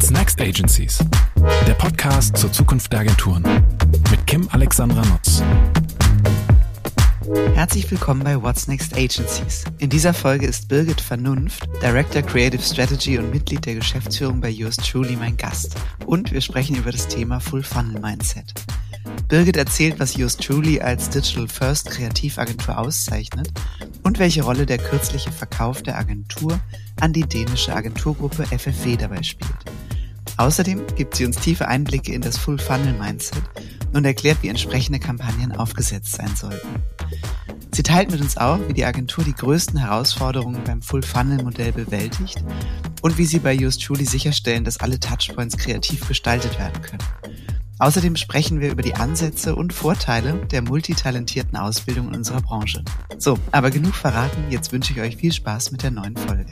What's Next Agencies? Der Podcast zur Zukunft der Agenturen mit Kim Alexandra Nutz. Herzlich willkommen bei What's Next Agencies. In dieser Folge ist Birgit Vernunft, Director Creative Strategy und Mitglied der Geschäftsführung bei Yours Truly mein Gast. Und wir sprechen über das Thema Full Funnel Mindset. Birgit erzählt, was Yours Truly als Digital First Kreativagentur auszeichnet und welche Rolle der kürzliche Verkauf der Agentur an die dänische Agenturgruppe FFW dabei spielt. Außerdem gibt sie uns tiefe Einblicke in das Full Funnel Mindset und erklärt, wie entsprechende Kampagnen aufgesetzt sein sollten. Sie teilt mit uns auch, wie die Agentur die größten Herausforderungen beim Full Funnel Modell bewältigt und wie sie bei Yours Truly sicherstellen, dass alle Touchpoints kreativ gestaltet werden können. Außerdem sprechen wir über die Ansätze und Vorteile der multitalentierten Ausbildung in unserer Branche. So, aber genug verraten, jetzt wünsche ich euch viel Spaß mit der neuen Folge.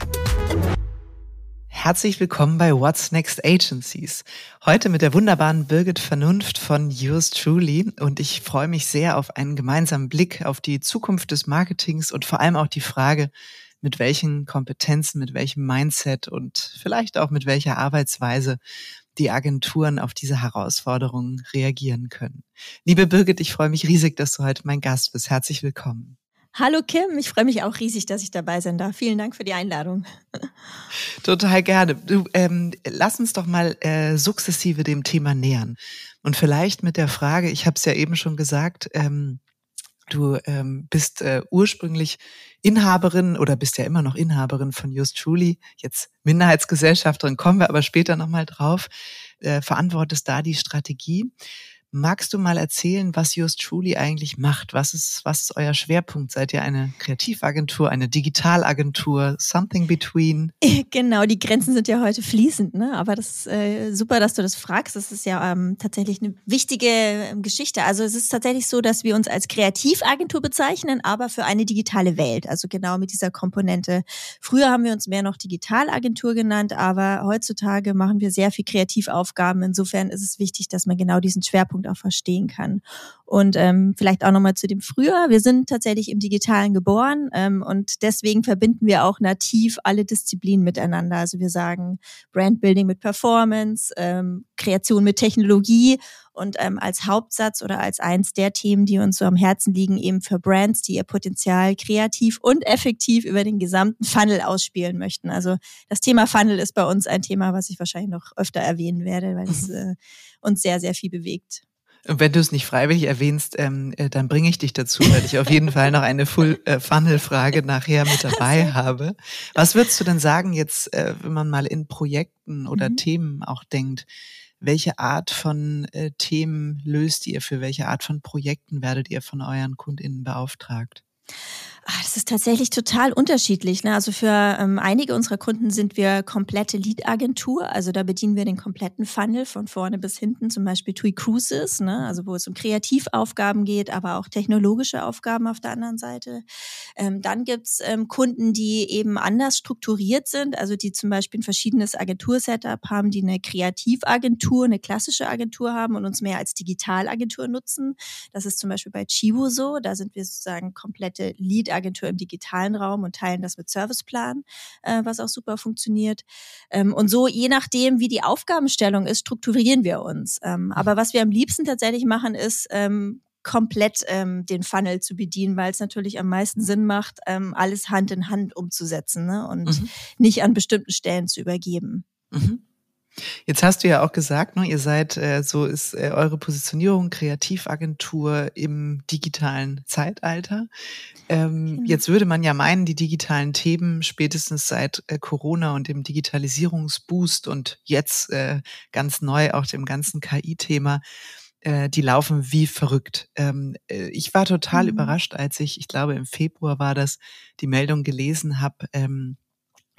Herzlich willkommen bei What's Next Agencies. Heute mit der wunderbaren Birgit Vernunft von Yours Truly und ich freue mich sehr auf einen gemeinsamen Blick auf die Zukunft des Marketings und vor allem auch die Frage, mit welchen Kompetenzen, mit welchem Mindset und vielleicht auch mit welcher Arbeitsweise die Agenturen auf diese Herausforderungen reagieren können. Liebe Birgit, ich freue mich riesig, dass du heute mein Gast bist. Herzlich willkommen. Hallo Kim, ich freue mich auch riesig, dass ich dabei sein darf. Vielen Dank für die Einladung. Total gerne. Du, ähm, lass uns doch mal äh, sukzessive dem Thema nähern. Und vielleicht mit der Frage, ich habe es ja eben schon gesagt, ähm, du ähm, bist äh, ursprünglich Inhaberin oder bist ja immer noch Inhaberin von Just Truly, jetzt Minderheitsgesellschafterin, kommen wir aber später nochmal drauf, äh, verantwortest da die Strategie. Magst du mal erzählen, was Yours Truly eigentlich macht? Was ist, was ist euer Schwerpunkt? Seid ihr eine Kreativagentur, eine Digitalagentur, something between? Genau, die Grenzen sind ja heute fließend, ne? Aber das ist äh, super, dass du das fragst. Das ist ja ähm, tatsächlich eine wichtige ähm, Geschichte. Also es ist tatsächlich so, dass wir uns als Kreativagentur bezeichnen, aber für eine digitale Welt. Also genau mit dieser Komponente. Früher haben wir uns mehr noch Digitalagentur genannt, aber heutzutage machen wir sehr viel Kreativaufgaben. Insofern ist es wichtig, dass man genau diesen Schwerpunkt Zeitpunkt auch verstehen kann. Und ähm, vielleicht auch nochmal zu dem früher. Wir sind tatsächlich im Digitalen geboren ähm, und deswegen verbinden wir auch nativ alle Disziplinen miteinander. Also wir sagen Brandbuilding mit Performance, ähm, Kreation mit Technologie und ähm, als Hauptsatz oder als eins der Themen, die uns so am Herzen liegen, eben für Brands, die ihr Potenzial kreativ und effektiv über den gesamten Funnel ausspielen möchten. Also das Thema Funnel ist bei uns ein Thema, was ich wahrscheinlich noch öfter erwähnen werde, weil es äh, uns sehr, sehr viel bewegt. Und wenn du es nicht freiwillig erwähnst, ähm, äh, dann bringe ich dich dazu, weil ich auf jeden Fall noch eine Full-Funnel-Frage äh, nachher mit dabei habe. Was würdest du denn sagen jetzt, äh, wenn man mal in Projekten oder mhm. Themen auch denkt? Welche Art von äh, Themen löst ihr? Für welche Art von Projekten werdet ihr von euren KundInnen beauftragt? Ach, das ist tatsächlich total unterschiedlich. Ne? Also für ähm, einige unserer Kunden sind wir komplette Lead-Agentur. Also da bedienen wir den kompletten Funnel von vorne bis hinten, zum Beispiel TUI Cruises, ne? also wo es um Kreativaufgaben geht, aber auch technologische Aufgaben auf der anderen Seite. Ähm, dann gibt's ähm, Kunden, die eben anders strukturiert sind, also die zum Beispiel ein verschiedenes Agentursetup haben, die eine Kreativagentur, eine klassische Agentur haben und uns mehr als Digitalagentur nutzen. Das ist zum Beispiel bei Chivo so. Da sind wir sozusagen komplette Lead-Agentur Agentur im digitalen Raum und teilen das mit Serviceplan, äh, was auch super funktioniert. Ähm, und so, je nachdem, wie die Aufgabenstellung ist, strukturieren wir uns. Ähm, aber was wir am liebsten tatsächlich machen, ist, ähm, komplett ähm, den Funnel zu bedienen, weil es natürlich am meisten Sinn macht, ähm, alles Hand in Hand umzusetzen ne? und mhm. nicht an bestimmten Stellen zu übergeben. Mhm. Jetzt hast du ja auch gesagt, ne, ihr seid, äh, so ist äh, eure Positionierung Kreativagentur im digitalen Zeitalter. Ähm, genau. Jetzt würde man ja meinen, die digitalen Themen spätestens seit äh, Corona und dem Digitalisierungsboost und jetzt äh, ganz neu auch dem ganzen KI-Thema, äh, die laufen wie verrückt. Ähm, äh, ich war total mhm. überrascht, als ich, ich glaube im Februar war das, die Meldung gelesen habe, ähm,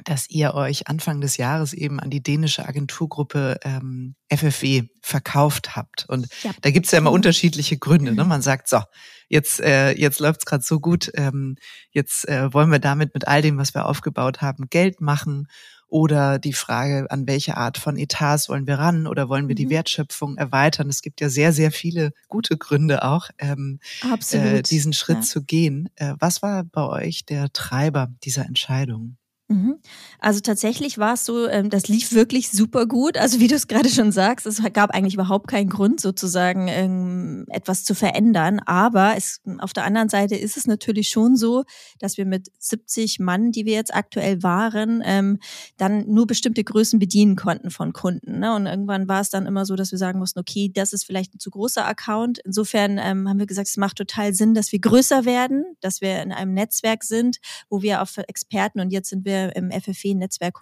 dass ihr euch Anfang des Jahres eben an die dänische Agenturgruppe ähm, FFW verkauft habt. Und ja. da gibt's ja immer unterschiedliche Gründe. Ne? Man sagt, so, jetzt, äh, jetzt läuft's gerade so gut, ähm, jetzt äh, wollen wir damit mit all dem, was wir aufgebaut haben, Geld machen. Oder die Frage, an welche Art von Etats wollen wir ran oder wollen wir mhm. die Wertschöpfung erweitern? Es gibt ja sehr, sehr viele gute Gründe auch, ähm, äh, diesen Schritt ja. zu gehen. Äh, was war bei euch der Treiber dieser Entscheidung? Mhm. Also tatsächlich war es so, ähm, das lief wirklich super gut. Also wie du es gerade schon sagst, es gab eigentlich überhaupt keinen Grund sozusagen ähm, etwas zu verändern. Aber es, auf der anderen Seite ist es natürlich schon so, dass wir mit 70 Mann, die wir jetzt aktuell waren, ähm, dann nur bestimmte Größen bedienen konnten von Kunden. Ne? Und irgendwann war es dann immer so, dass wir sagen mussten, okay, das ist vielleicht ein zu großer Account. Insofern haben wir gesagt, es macht total Sinn, dass wir größer werden, dass wir in einem Netzwerk sind, wo wir auf Experten und jetzt sind wir im FFW-Netzwerk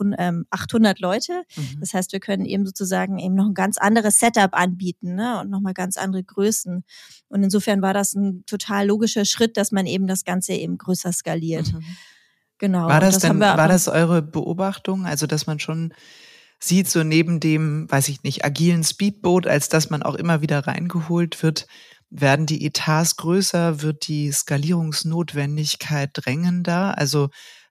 800 ähm, Leute. Mhm. Das heißt, wir können eben sozusagen eben noch ein ganz anderes Setup anbieten ne? und nochmal ganz andere Größen. Und insofern war das ein total logischer Schritt, dass man eben das Ganze eben größer skaliert. Mhm. Genau. War das, das denn, war das eure Beobachtung? Also, dass man schon sieht, so neben dem, weiß ich nicht, agilen Speedboat, als dass man auch immer wieder reingeholt wird, werden die Etats größer, wird die Skalierungsnotwendigkeit drängender? Also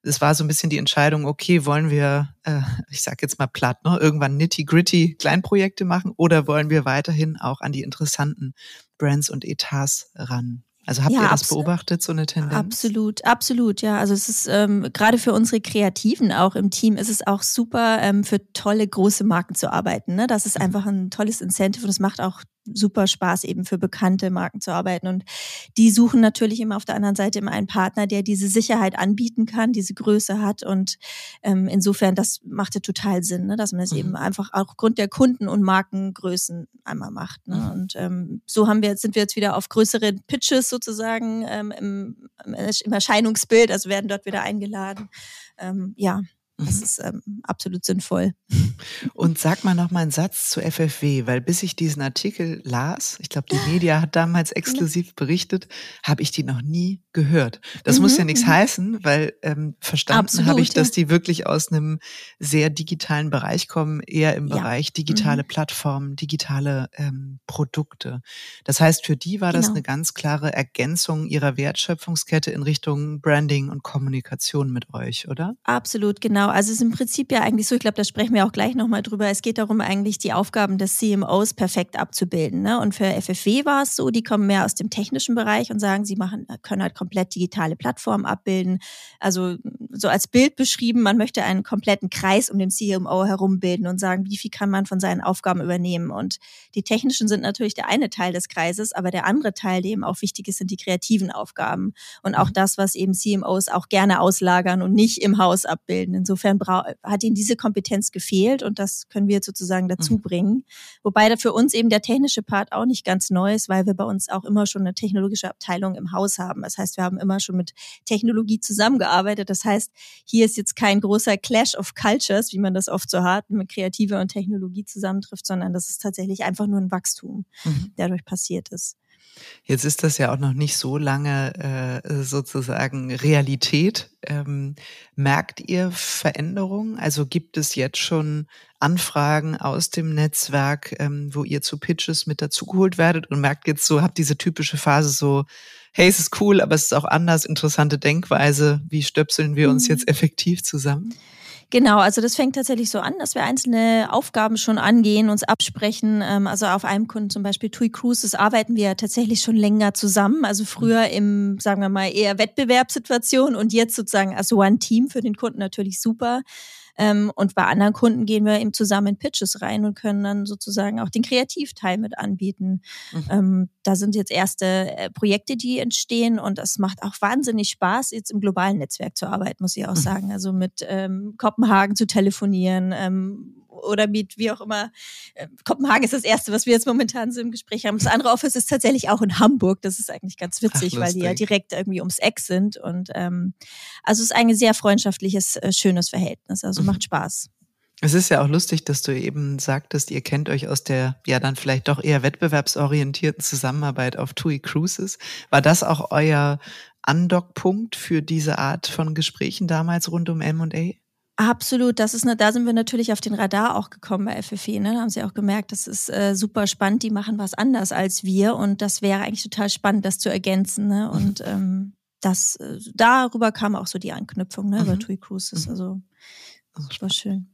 es war so ein bisschen die Entscheidung, okay, wollen wir, äh, ich sag jetzt mal platt, ne, irgendwann nitty-gritty Kleinprojekte machen oder wollen wir weiterhin auch an die interessanten Brands und Etats ran? Also habt ja, ihr das beobachtet, so eine Tendenz? Absolut, absolut, ja. Also es ist ähm, gerade für unsere Kreativen auch im Team ist es auch super, ähm, für tolle große Marken zu arbeiten. Ne? Das ist mhm. einfach ein tolles Incentive und es macht auch super Spaß, eben für bekannte Marken zu arbeiten. Und die suchen natürlich immer auf der anderen Seite immer einen Partner, der diese Sicherheit anbieten kann, diese Größe hat. Und ähm, insofern, das machte total Sinn, ne? dass man es mhm. eben einfach auch aufgrund der Kunden- und Markengrößen einmal macht. Ne? Mhm. Und ähm, so haben wir, sind wir jetzt wieder auf größere Pitches sozusagen ähm, im, im Erscheinungsbild, also werden dort wieder eingeladen. Ähm, ja, das mhm. ist ähm, absolut sinnvoll. Und sag mal noch mal einen Satz zu FFW, weil bis ich diesen Artikel las, ich glaube, die Media hat damals exklusiv berichtet, habe ich die noch nie gehört. Das mhm, muss ja nichts mhm. heißen, weil ähm, verstanden habe ich, dass ja. die wirklich aus einem sehr digitalen Bereich kommen, eher im ja. Bereich digitale mhm. Plattformen, digitale ähm, Produkte. Das heißt, für die war genau. das eine ganz klare Ergänzung ihrer Wertschöpfungskette in Richtung Branding und Kommunikation mit euch, oder? Absolut, genau. Genau, also es ist im Prinzip ja eigentlich so, ich glaube, da sprechen wir auch gleich nochmal drüber. Es geht darum, eigentlich die Aufgaben des CMOs perfekt abzubilden. Ne? Und für FFW war es so, die kommen mehr aus dem technischen Bereich und sagen, sie machen, können halt komplett digitale Plattformen abbilden. Also so als Bild beschrieben, man möchte einen kompletten Kreis um den CMO herum bilden und sagen, wie viel kann man von seinen Aufgaben übernehmen. Und die technischen sind natürlich der eine Teil des Kreises, aber der andere Teil, der eben auch wichtig ist, sind die kreativen Aufgaben. Und auch mhm. das, was eben CMOs auch gerne auslagern und nicht im Haus abbilden. Insofern Insofern hat ihnen diese Kompetenz gefehlt und das können wir jetzt sozusagen dazu mhm. bringen. Wobei da für uns eben der technische Part auch nicht ganz neu ist, weil wir bei uns auch immer schon eine technologische Abteilung im Haus haben. Das heißt, wir haben immer schon mit Technologie zusammengearbeitet. Das heißt, hier ist jetzt kein großer Clash of Cultures, wie man das oft so hat, mit Kreative und Technologie zusammentrifft, sondern das ist tatsächlich einfach nur ein Wachstum, mhm. der dadurch passiert ist. Jetzt ist das ja auch noch nicht so lange äh, sozusagen Realität. Ähm, merkt ihr Veränderungen? Also gibt es jetzt schon Anfragen aus dem Netzwerk, ähm, wo ihr zu Pitches mit dazugeholt werdet und merkt jetzt so, habt diese typische Phase so, hey, es ist cool, aber es ist auch anders, interessante Denkweise. Wie stöpseln wir uns mhm. jetzt effektiv zusammen? Genau, also das fängt tatsächlich so an, dass wir einzelne Aufgaben schon angehen, uns absprechen. Ähm, also auf einem Kunden zum Beispiel TUI Cruises arbeiten wir tatsächlich schon länger zusammen. Also früher im, sagen wir mal, eher Wettbewerbssituation und jetzt sozusagen als One Team für den Kunden natürlich super. Ähm, und bei anderen Kunden gehen wir eben zusammen in Pitches rein und können dann sozusagen auch den Kreativteil mit anbieten. Mhm. Ähm, da sind jetzt erste äh, Projekte, die entstehen und es macht auch wahnsinnig Spaß, jetzt im globalen Netzwerk zu arbeiten, muss ich auch mhm. sagen. Also mit ähm, Kopenhagen zu telefonieren, ähm, oder mit wie auch immer. Äh, Kopenhagen ist das erste, was wir jetzt momentan so im Gespräch haben. Das andere Office ist tatsächlich auch in Hamburg. Das ist eigentlich ganz witzig, Ach, weil die ja direkt irgendwie ums Eck sind. Und ähm, also es ist ein sehr freundschaftliches, äh, schönes Verhältnis. Also mhm. macht Spaß. Es ist ja auch lustig, dass du eben sagtest, ihr kennt euch aus der ja dann vielleicht doch eher wettbewerbsorientierten Zusammenarbeit auf TUI Cruises. War das auch euer Andockpunkt für diese Art von Gesprächen damals rund um M&A? Absolut, das ist eine, da sind wir natürlich auf den Radar auch gekommen bei FFE. Ne? Da haben sie auch gemerkt, das ist äh, super spannend, die machen was anders als wir und das wäre eigentlich total spannend, das zu ergänzen. Ne? Und ähm, das äh, darüber kam auch so die Anknüpfung ne, mhm. über TUI Cruises. Mhm. Also das war schön.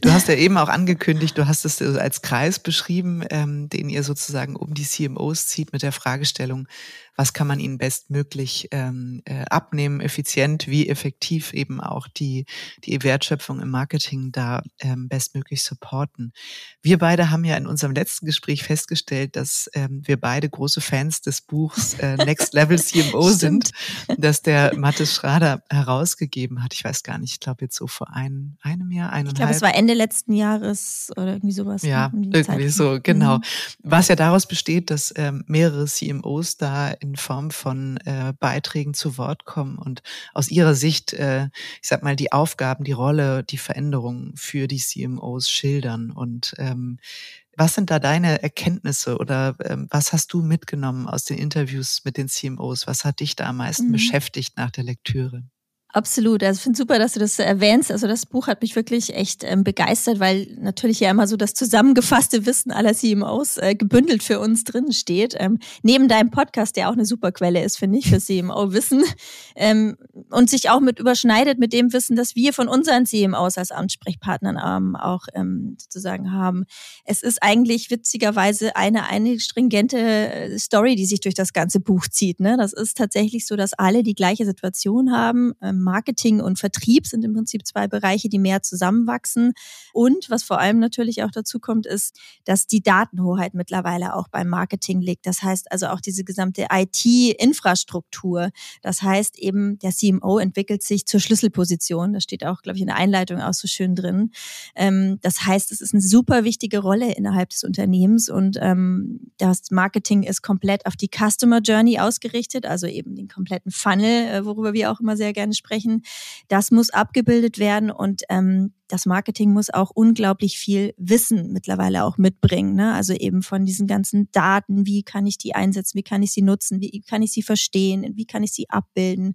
Du hast ja eben auch angekündigt, du hast es als Kreis beschrieben, ähm, den ihr sozusagen um die CMOs zieht mit der Fragestellung, was kann man ihnen bestmöglich ähm, äh, abnehmen, effizient, wie effektiv eben auch die, die Wertschöpfung im Marketing da ähm, bestmöglich supporten. Wir beide haben ja in unserem letzten Gespräch festgestellt, dass ähm, wir beide große Fans des Buchs äh, Next Level CMO sind, das der Mathis Schrader herausgegeben hat. Ich weiß gar nicht, ich glaube jetzt so vor ein, einem Jahr, eineinhalb. Ich glaube, es war Ende letzten Jahres oder irgendwie sowas. Ja, ne, irgendwie Zeit. so, genau. Mhm. Was ja daraus besteht, dass ähm, mehrere CMOs da in Form von äh, Beiträgen zu Wort kommen und aus ihrer Sicht, äh, ich sag mal, die Aufgaben, die Rolle, die Veränderungen für die CMOs schildern. Und ähm, was sind da deine Erkenntnisse oder ähm, was hast du mitgenommen aus den Interviews mit den CMOs? Was hat dich da am meisten mhm. beschäftigt nach der Lektüre? Absolut. Also ich finde super, dass du das erwähnst. Also das Buch hat mich wirklich echt ähm, begeistert, weil natürlich ja immer so das zusammengefasste Wissen aller CMOs äh, gebündelt für uns drin steht. Ähm, neben deinem Podcast, der auch eine super Quelle ist, finde ich, für CMO-Wissen ähm, und sich auch mit überschneidet mit dem Wissen, das wir von unseren CMOs als Ansprechpartnern ähm, auch ähm, sozusagen haben. Es ist eigentlich witzigerweise eine, eine stringente äh, Story, die sich durch das ganze Buch zieht. Ne? Das ist tatsächlich so, dass alle die gleiche Situation haben ähm, Marketing und Vertrieb sind im Prinzip zwei Bereiche, die mehr zusammenwachsen. Und was vor allem natürlich auch dazu kommt, ist, dass die Datenhoheit mittlerweile auch beim Marketing liegt. Das heißt also auch diese gesamte IT-Infrastruktur. Das heißt eben, der CMO entwickelt sich zur Schlüsselposition. Das steht auch, glaube ich, in der Einleitung auch so schön drin. Ähm, das heißt, es ist eine super wichtige Rolle innerhalb des Unternehmens und ähm, das Marketing ist komplett auf die Customer Journey ausgerichtet, also eben den kompletten Funnel, äh, worüber wir auch immer sehr gerne sprechen sprechen. Das muss abgebildet werden und ähm, das Marketing muss auch unglaublich viel Wissen mittlerweile auch mitbringen. Ne? Also eben von diesen ganzen Daten, wie kann ich die einsetzen, wie kann ich sie nutzen, wie kann ich sie verstehen, wie kann ich sie abbilden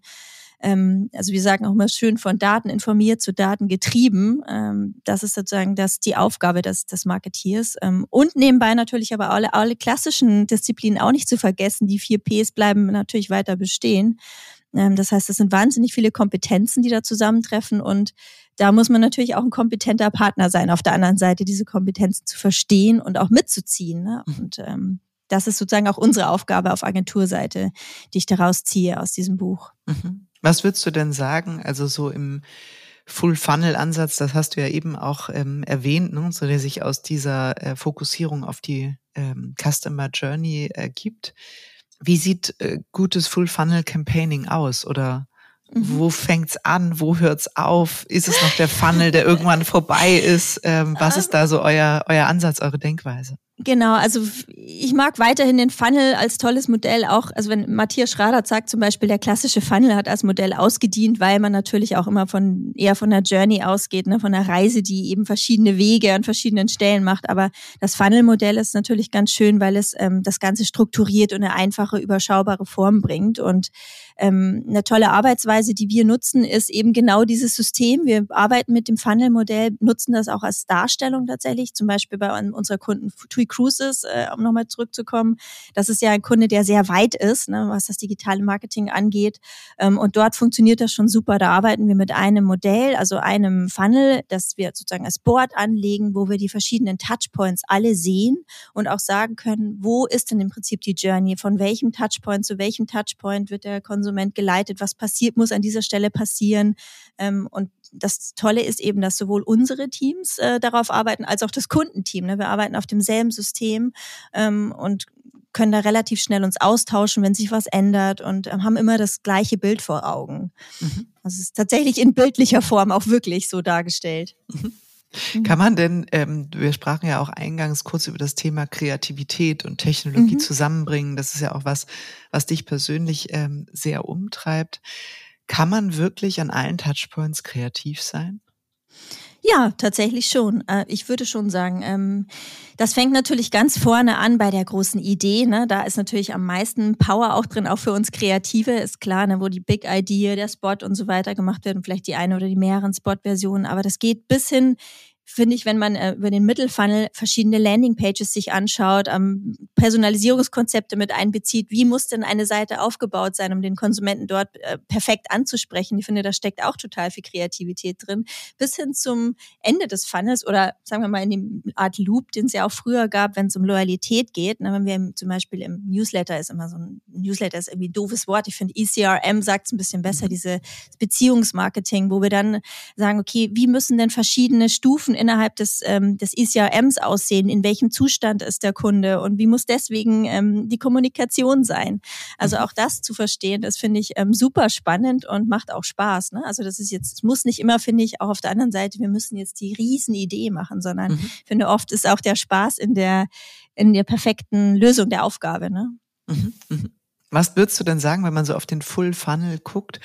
ähm, also wir sagen auch immer schön von Daten informiert zu Daten getrieben. Ähm, das ist sozusagen das die Aufgabe des, des Marketeers. Ähm, und nebenbei natürlich aber alle, alle klassischen Disziplinen auch nicht zu vergessen. Die vier Ps bleiben natürlich weiter bestehen. Ähm, das heißt, es sind wahnsinnig viele Kompetenzen, die da zusammentreffen und da muss man natürlich auch ein kompetenter Partner sein, auf der anderen Seite diese Kompetenzen zu verstehen und auch mitzuziehen. Ne? Mhm. Und ähm, das ist sozusagen auch unsere Aufgabe auf Agenturseite, die ich daraus ziehe aus diesem Buch. Mhm. Was würdest du denn sagen, also so im Full-Funnel-Ansatz, das hast du ja eben auch ähm, erwähnt, ne, so der sich aus dieser äh, Fokussierung auf die ähm, Customer Journey ergibt. Wie sieht äh, gutes Full-Funnel-Campaigning aus? Oder mhm. wo fängt's an? Wo hört's auf? Ist es noch der Funnel, der irgendwann vorbei ist? Ähm, was ist da so euer, euer Ansatz, eure Denkweise? Genau, also ich mag weiterhin den Funnel als tolles Modell auch, also wenn Matthias Schrader sagt zum Beispiel, der klassische Funnel hat als Modell ausgedient, weil man natürlich auch immer von eher von der Journey ausgeht, ne, von der Reise, die eben verschiedene Wege an verschiedenen Stellen macht. Aber das Funnel-Modell ist natürlich ganz schön, weil es ähm, das Ganze strukturiert und eine einfache, überschaubare Form bringt. Und ähm, eine tolle Arbeitsweise, die wir nutzen, ist eben genau dieses System. Wir arbeiten mit dem Funnel-Modell, nutzen das auch als Darstellung tatsächlich, zum Beispiel bei unserer Kunden Cruises, äh, um nochmal zurückzukommen. Das ist ja ein Kunde, der sehr weit ist, ne, was das digitale Marketing angeht. Ähm, und dort funktioniert das schon super. Da arbeiten wir mit einem Modell, also einem Funnel, das wir sozusagen als Board anlegen, wo wir die verschiedenen Touchpoints alle sehen und auch sagen können, wo ist denn im Prinzip die Journey? Von welchem Touchpoint zu welchem Touchpoint wird der Konsument geleitet? Was passiert, muss an dieser Stelle passieren? Ähm, und das Tolle ist eben, dass sowohl unsere Teams äh, darauf arbeiten, als auch das Kundenteam. Ne? Wir arbeiten auf demselben System ähm, und können da relativ schnell uns austauschen, wenn sich was ändert und äh, haben immer das gleiche Bild vor Augen. Mhm. Also es ist tatsächlich in bildlicher Form auch wirklich so dargestellt. Mhm. mhm. Kann man denn, ähm, wir sprachen ja auch eingangs kurz über das Thema Kreativität und Technologie mhm. zusammenbringen. Das ist ja auch was, was dich persönlich ähm, sehr umtreibt. Kann man wirklich an allen Touchpoints kreativ sein? Ja, tatsächlich schon. Äh, ich würde schon sagen, ähm, das fängt natürlich ganz vorne an bei der großen Idee. Ne? Da ist natürlich am meisten Power auch drin, auch für uns Kreative, ist klar, ne? wo die Big Idea, der Spot und so weiter gemacht werden, vielleicht die eine oder die mehreren Spot-Versionen. Aber das geht bis hin finde ich, wenn man äh, über den Mittelfunnel verschiedene Landingpages sich anschaut, ähm, Personalisierungskonzepte mit einbezieht, wie muss denn eine Seite aufgebaut sein, um den Konsumenten dort äh, perfekt anzusprechen. Ich finde, da steckt auch total viel Kreativität drin, bis hin zum Ende des Funnels oder sagen wir mal in dem Art Loop, den es ja auch früher gab, wenn es um Loyalität geht. Ne, wenn wir zum Beispiel im Newsletter ist immer so ein Newsletter ist irgendwie ein doofes Wort. Ich finde ECRM sagt es ein bisschen besser, mhm. diese Beziehungsmarketing, wo wir dann sagen, okay, wie müssen denn verschiedene Stufen innerhalb des, ähm, des ECRMs aussehen? In welchem Zustand ist der Kunde und wie muss deswegen ähm, die Kommunikation sein? Also mhm. auch das zu verstehen, das finde ich ähm, super spannend und macht auch Spaß. Ne? Also das ist jetzt, muss nicht immer, finde ich, auch auf der anderen Seite, wir müssen jetzt die Riesenidee machen, sondern mhm. finde oft ist auch der Spaß in der, in der perfekten Lösung der Aufgabe. Ne? Mhm. Mhm. Was würdest du denn sagen, wenn man so auf den Full Funnel guckt,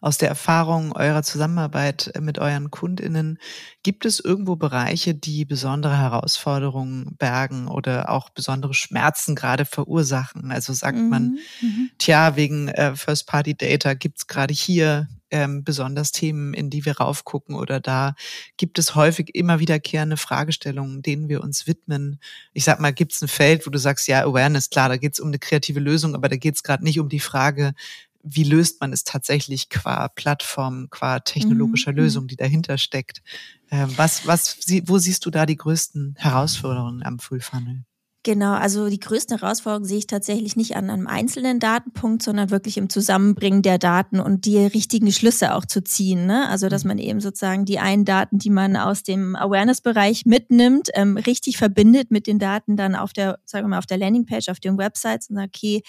aus der Erfahrung eurer Zusammenarbeit mit euren KundInnen? Gibt es irgendwo Bereiche, die besondere Herausforderungen bergen oder auch besondere Schmerzen gerade verursachen? Also sagt mhm. man, mhm. tja, wegen äh, First-Party-Data gibt's gerade hier ähm, besonders Themen, in die wir raufgucken oder da gibt es häufig immer wiederkehrende Fragestellungen, denen wir uns widmen. Ich sag mal, gibt es ein Feld, wo du sagst, ja, Awareness, klar, da geht es um eine kreative Lösung, aber da geht es gerade nicht um die Frage, wie löst man es tatsächlich qua Plattform, qua technologischer mhm. Lösung, die dahinter steckt. Ähm, was, was, wo siehst du da die größten Herausforderungen am Full Funnel? Genau, also die größte Herausforderung sehe ich tatsächlich nicht an einem einzelnen Datenpunkt, sondern wirklich im Zusammenbringen der Daten und die richtigen Schlüsse auch zu ziehen. Ne? Also dass mhm. man eben sozusagen die einen Daten, die man aus dem Awareness-Bereich mitnimmt, ähm, richtig verbindet mit den Daten dann auf der, sagen wir mal, auf der Landingpage, auf den Websites und sagt, okay,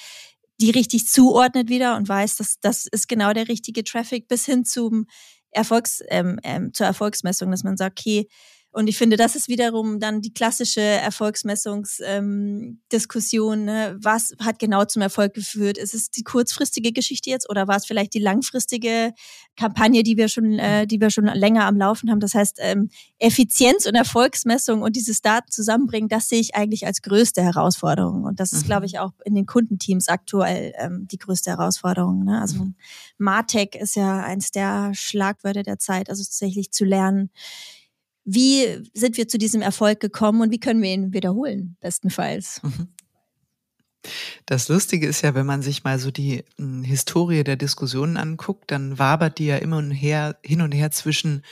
die richtig zuordnet wieder und weiß, dass das ist genau der richtige Traffic bis hin zum Erfolgs, ähm, ähm, zur Erfolgsmessung, dass man sagt, okay, und ich finde, das ist wiederum dann die klassische Erfolgsmessungsdiskussion. Ähm, ne? Was hat genau zum Erfolg geführt? Ist es die kurzfristige Geschichte jetzt oder war es vielleicht die langfristige Kampagne, die wir schon, äh, die wir schon länger am Laufen haben? Das heißt, ähm, Effizienz und Erfolgsmessung und dieses Daten zusammenbringen, das sehe ich eigentlich als größte Herausforderung. Und das ist, mhm. glaube ich, auch in den Kundenteams aktuell ähm, die größte Herausforderung. Ne? Also mhm. Martech ist ja eins der Schlagwörter der Zeit, also tatsächlich zu lernen, wie sind wir zu diesem Erfolg gekommen und wie können wir ihn wiederholen, bestenfalls? Mhm. Das Lustige ist ja, wenn man sich mal so die hm, Historie der Diskussionen anguckt, dann wabert die ja immer und her, hin und her zwischen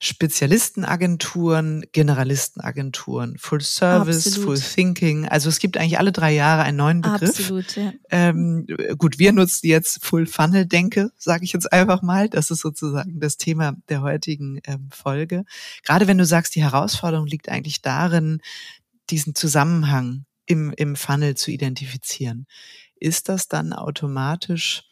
Spezialistenagenturen, Generalistenagenturen, Full Service, Absolut. Full Thinking. Also es gibt eigentlich alle drei Jahre einen neuen Begriff. Absolut, ja. Ähm, gut, wir nutzen jetzt Full Funnel Denke, sage ich jetzt einfach mal. Das ist sozusagen das Thema der heutigen ähm, Folge. Gerade wenn du sagst, die Herausforderung liegt eigentlich darin, diesen Zusammenhang im, im Funnel zu identifizieren. Ist das dann automatisch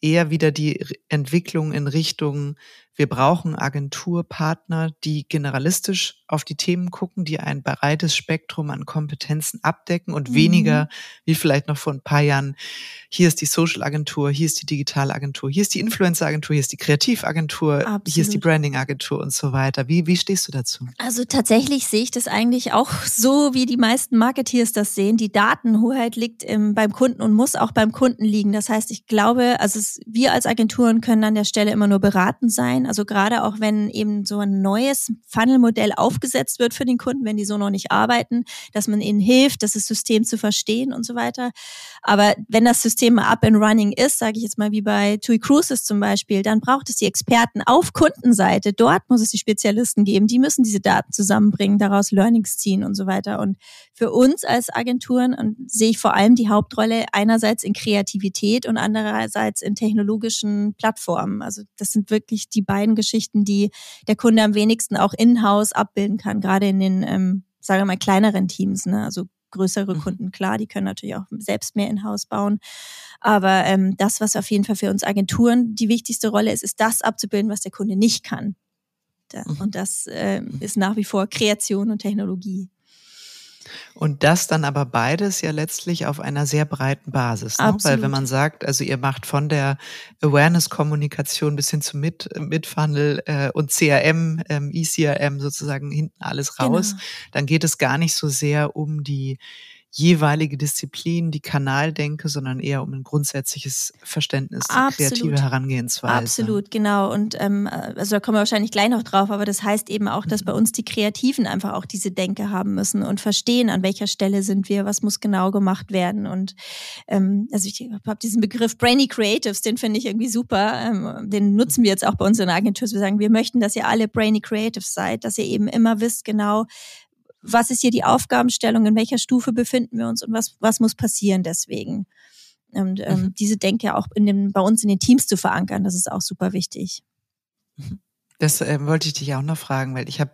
eher wieder die Entwicklung in Richtung wir brauchen Agenturpartner, die generalistisch auf die Themen gucken, die ein breites Spektrum an Kompetenzen abdecken und mhm. weniger, wie vielleicht noch vor ein paar Jahren, hier ist die Social Agentur, hier ist die Digitale Agentur, hier ist die Influencer Agentur, hier ist die Kreativagentur, Absolut. hier ist die Branding Agentur und so weiter. Wie, wie stehst du dazu? Also tatsächlich sehe ich das eigentlich auch so, wie die meisten Marketeers das sehen. Die Datenhoheit liegt im, beim Kunden und muss auch beim Kunden liegen. Das heißt, ich glaube, also es, wir als Agenturen können an der Stelle immer nur beratend sein also gerade auch wenn eben so ein neues Funnel-Modell aufgesetzt wird für den Kunden, wenn die so noch nicht arbeiten, dass man ihnen hilft, das System zu verstehen und so weiter. Aber wenn das System up and running ist, sage ich jetzt mal wie bei TUI Cruises zum Beispiel, dann braucht es die Experten auf Kundenseite. Dort muss es die Spezialisten geben, die müssen diese Daten zusammenbringen, daraus Learnings ziehen und so weiter. Und für uns als Agenturen sehe ich vor allem die Hauptrolle einerseits in Kreativität und andererseits in technologischen Plattformen. Also das sind wirklich die beiden beiden Geschichten, die der Kunde am wenigsten auch in-house abbilden kann, gerade in den, ähm, sagen wir mal, kleineren Teams. Ne? Also größere mhm. Kunden, klar, die können natürlich auch selbst mehr in-house bauen. Aber ähm, das, was auf jeden Fall für uns Agenturen die wichtigste Rolle ist, ist das abzubilden, was der Kunde nicht kann. Mhm. Und das äh, ist nach wie vor Kreation und Technologie. Und das dann aber beides ja letztlich auf einer sehr breiten Basis. Ne? Weil wenn man sagt, also ihr macht von der Awareness-Kommunikation bis hin zu Mid, Midfunnel äh, und CRM, ähm, ECRM sozusagen hinten alles raus, genau. dann geht es gar nicht so sehr um die jeweilige Disziplin, die Kanaldenke, sondern eher um ein grundsätzliches Verständnis, Absolut. kreative Herangehensweise. Absolut, genau. Und ähm, also da kommen wir wahrscheinlich gleich noch drauf, aber das heißt eben auch, dass bei uns die Kreativen einfach auch diese Denke haben müssen und verstehen, an welcher Stelle sind wir, was muss genau gemacht werden. Und ähm, also ich habe diesen Begriff Brainy Creatives, den finde ich irgendwie super. Ähm, den nutzen wir jetzt auch bei uns in der Agentur. Wir sagen, wir möchten, dass ihr alle Brainy Creatives seid, dass ihr eben immer wisst genau, was ist hier die Aufgabenstellung, in welcher Stufe befinden wir uns und was, was muss passieren deswegen. Und ähm, mhm. diese Denke auch in den, bei uns in den Teams zu verankern, das ist auch super wichtig. Mhm. Das äh, wollte ich dich auch noch fragen, weil ich habe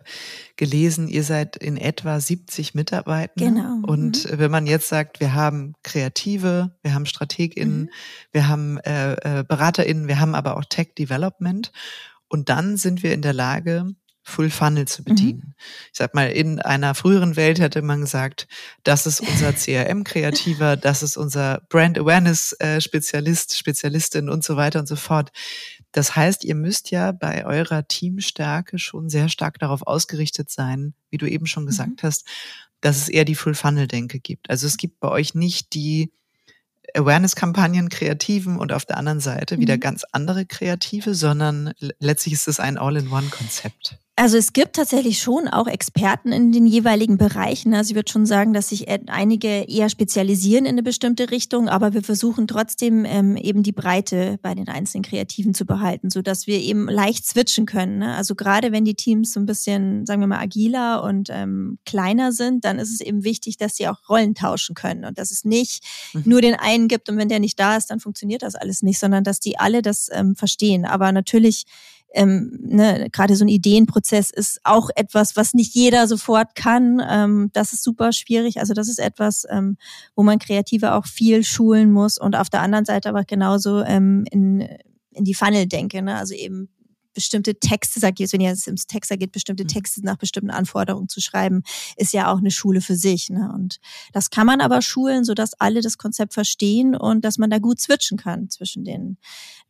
gelesen, ihr seid in etwa 70 Mitarbeiter. Genau. Und mhm. wenn man jetzt sagt, wir haben Kreative, wir haben StrategInnen, mhm. wir haben äh, äh, BeraterInnen, wir haben aber auch Tech Development. Und dann sind wir in der Lage, Full Funnel zu bedienen. Mhm. Ich sag mal, in einer früheren Welt hätte man gesagt, das ist unser CRM-Kreativer, das ist unser Brand Awareness-Spezialist, Spezialistin und so weiter und so fort. Das heißt, ihr müsst ja bei eurer Teamstärke schon sehr stark darauf ausgerichtet sein, wie du eben schon gesagt mhm. hast, dass es eher die Full Funnel-Denke gibt. Also es gibt bei euch nicht die Awareness-Kampagnen Kreativen und auf der anderen Seite wieder mhm. ganz andere Kreative, sondern letztlich ist es ein All-in-One-Konzept. Also es gibt tatsächlich schon auch Experten in den jeweiligen Bereichen. Also ich würde schon sagen, dass sich einige eher spezialisieren in eine bestimmte Richtung, aber wir versuchen trotzdem ähm, eben die Breite bei den einzelnen Kreativen zu behalten, so dass wir eben leicht switchen können. Ne? Also gerade wenn die Teams so ein bisschen, sagen wir mal, agiler und ähm, kleiner sind, dann ist es eben wichtig, dass sie auch Rollen tauschen können und dass es nicht mhm. nur den einen gibt und wenn der nicht da ist, dann funktioniert das alles nicht, sondern dass die alle das ähm, verstehen. Aber natürlich ähm, ne, gerade so ein Ideenprozess ist auch etwas, was nicht jeder sofort kann. Ähm, das ist super schwierig. Also das ist etwas, ähm, wo man Kreative auch viel schulen muss und auf der anderen Seite aber genauso ähm, in, in die Funnel denke. Ne? Also eben bestimmte Texte, sag ich jetzt, wenn ihr jetzt ins Texter geht, bestimmte mhm. Texte nach bestimmten Anforderungen zu schreiben, ist ja auch eine Schule für sich. Ne? Und das kann man aber schulen, sodass alle das Konzept verstehen und dass man da gut switchen kann zwischen den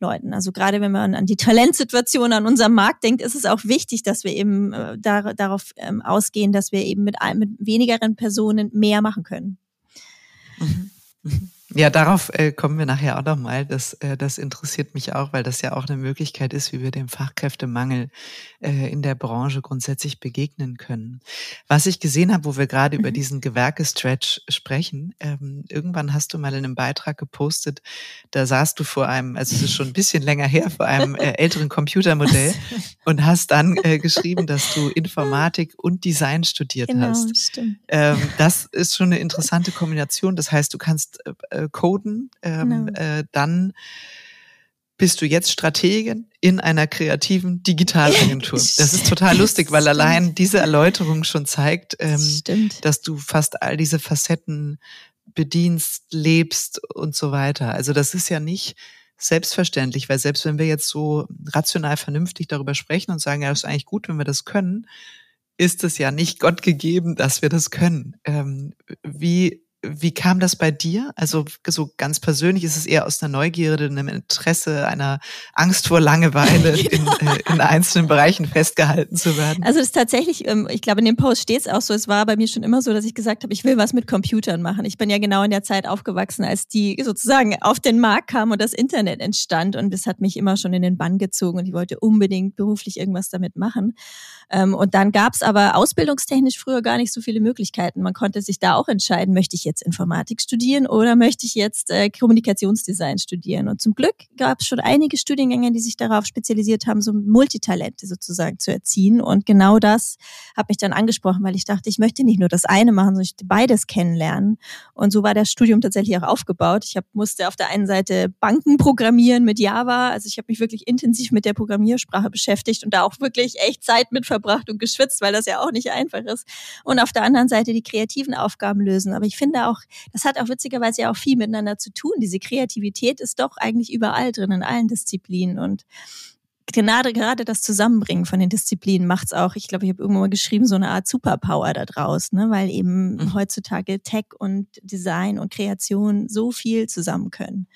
Leuten. Also gerade wenn man an die Talentsituation an unserem Markt denkt, ist es auch wichtig, dass wir eben äh, dar darauf ähm, ausgehen, dass wir eben mit, mit wenigeren Personen mehr machen können. Mhm. Mhm. Ja, darauf äh, kommen wir nachher auch nochmal. Das, äh, das interessiert mich auch, weil das ja auch eine Möglichkeit ist, wie wir dem Fachkräftemangel äh, in der Branche grundsätzlich begegnen können. Was ich gesehen habe, wo wir gerade mhm. über diesen Gewerke-Stretch sprechen, ähm, irgendwann hast du mal in einem Beitrag gepostet, da saßt du vor einem, also es ist schon ein bisschen länger her, vor einem äh, älteren Computermodell und hast dann äh, geschrieben, dass du Informatik und Design studiert genau, hast. Stimmt. Ähm, das ist schon eine interessante Kombination. Das heißt, du kannst äh, äh, coden, ähm, genau. äh, dann bist du jetzt Strategin in einer kreativen Digitalagentur. Das ist total lustig, weil allein diese Erläuterung schon zeigt, ähm, dass du fast all diese Facetten bedienst, lebst und so weiter. Also das ist ja nicht selbstverständlich, weil selbst wenn wir jetzt so rational vernünftig darüber sprechen und sagen, ja, das ist eigentlich gut, wenn wir das können, ist es ja nicht Gott gegeben, dass wir das können. Ähm, wie wie kam das bei dir? Also so ganz persönlich ist es eher aus einer Neugierde, einem Interesse, einer Angst vor Langeweile genau. in, äh, in, einzelnen Bereichen festgehalten zu werden? Also das ist tatsächlich, ähm, ich glaube in dem Post steht es auch so, es war bei mir schon immer so, dass ich gesagt habe, ich will was mit Computern machen. Ich bin ja genau in der Zeit aufgewachsen, als die sozusagen auf den Markt kamen und das Internet entstand und das hat mich immer schon in den Bann gezogen und ich wollte unbedingt beruflich irgendwas damit machen. Ähm, und dann gab es aber ausbildungstechnisch früher gar nicht so viele Möglichkeiten. Man konnte sich da auch entscheiden, möchte ich jetzt Informatik studieren oder möchte ich jetzt äh, Kommunikationsdesign studieren? Und zum Glück gab es schon einige Studiengänge, die sich darauf spezialisiert haben, so Multitalente sozusagen zu erziehen. Und genau das hat mich dann angesprochen, weil ich dachte, ich möchte nicht nur das eine machen, sondern ich möchte beides kennenlernen. Und so war das Studium tatsächlich auch aufgebaut. Ich hab, musste auf der einen Seite Banken programmieren mit Java. Also ich habe mich wirklich intensiv mit der Programmiersprache beschäftigt und da auch wirklich echt Zeit mit verbracht und geschwitzt, weil das ja auch nicht einfach ist. Und auf der anderen Seite die kreativen Aufgaben lösen. Aber ich finde auch, das hat auch witzigerweise ja auch viel miteinander zu tun. Diese Kreativität ist doch eigentlich überall drin, in allen Disziplinen. Und gerade, gerade das Zusammenbringen von den Disziplinen macht es auch, ich glaube, ich habe irgendwann mal geschrieben, so eine Art Superpower da draus, ne? weil eben mhm. heutzutage Tech und Design und Kreation so viel zusammen können.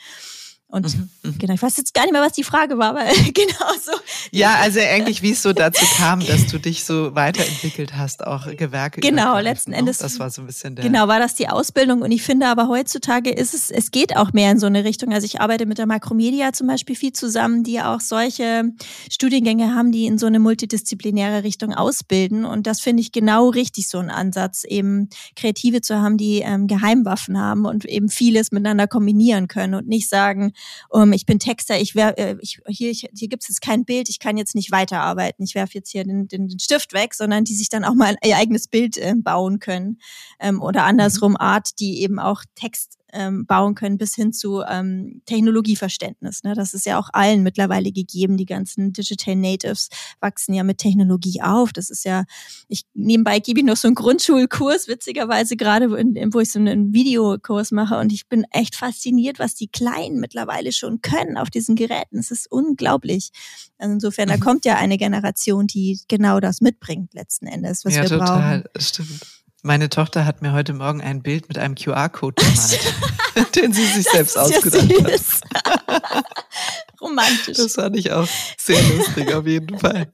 Und mhm, mhm. genau, ich weiß jetzt gar nicht mehr, was die Frage war, aber genau so. Ja, also eigentlich, wie es so dazu kam, dass du dich so weiterentwickelt hast, auch Gewerke. Genau, letzten ne? Endes. Das war so ein bisschen der. Genau, war das die Ausbildung. Und ich finde aber heutzutage ist es, es geht auch mehr in so eine Richtung. Also ich arbeite mit der Makromedia zum Beispiel viel zusammen, die auch solche Studiengänge haben, die in so eine multidisziplinäre Richtung ausbilden. Und das finde ich genau richtig, so ein Ansatz, eben Kreative zu haben, die ähm, Geheimwaffen haben und eben vieles miteinander kombinieren können und nicht sagen, um, ich bin Texter, ich werf, äh, ich, hier, ich, hier gibt es jetzt kein Bild, ich kann jetzt nicht weiterarbeiten, ich werfe jetzt hier den, den, den Stift weg, sondern die sich dann auch mal ihr eigenes Bild äh, bauen können. Ähm, oder andersrum mhm. Art, die eben auch Text ähm, bauen können, bis hin zu ähm, Technologieverständnis. Ne? Das ist ja auch allen mittlerweile gegeben. Die ganzen Digital Natives wachsen ja mit Technologie auf. Das ist ja, ich nebenbei gebe ich noch so einen Grundschulkurs, witzigerweise gerade, wo, ich so einen Videokurs mache und ich bin echt fasziniert, was die Kleinen mittlerweile schon können auf diesen Geräten. Es ist unglaublich. Also insofern, da mhm. kommt ja eine Generation, die genau das mitbringt letzten Endes, was ja, wir total, brauchen. Stimmt. Meine Tochter hat mir heute Morgen ein Bild mit einem QR-Code gemalt, den sie sich selbst ja ausgedacht hat. Romantisch. Das fand ich auch sehr lustig auf jeden Fall.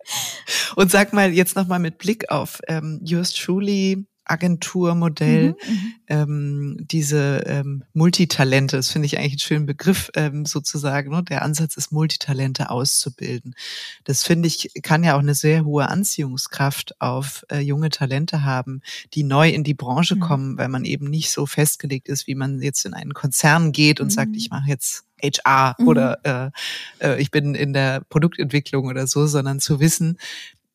Und sag mal jetzt nochmal mit Blick auf ähm, Yours Truly Agenturmodell, mhm, mhm, ähm, diese ähm, Multitalente, das finde ich eigentlich einen schönen Begriff ähm, sozusagen. Ne? Der Ansatz ist, Multitalente auszubilden. Das finde ich, kann ja auch eine sehr hohe Anziehungskraft auf äh, junge Talente haben, die neu in die Branche mhm. kommen, weil man eben nicht so festgelegt ist, wie man jetzt in einen Konzern geht und mhm. sagt, ich mache jetzt HR mhm. oder äh, äh, ich bin in der Produktentwicklung oder so, sondern zu wissen,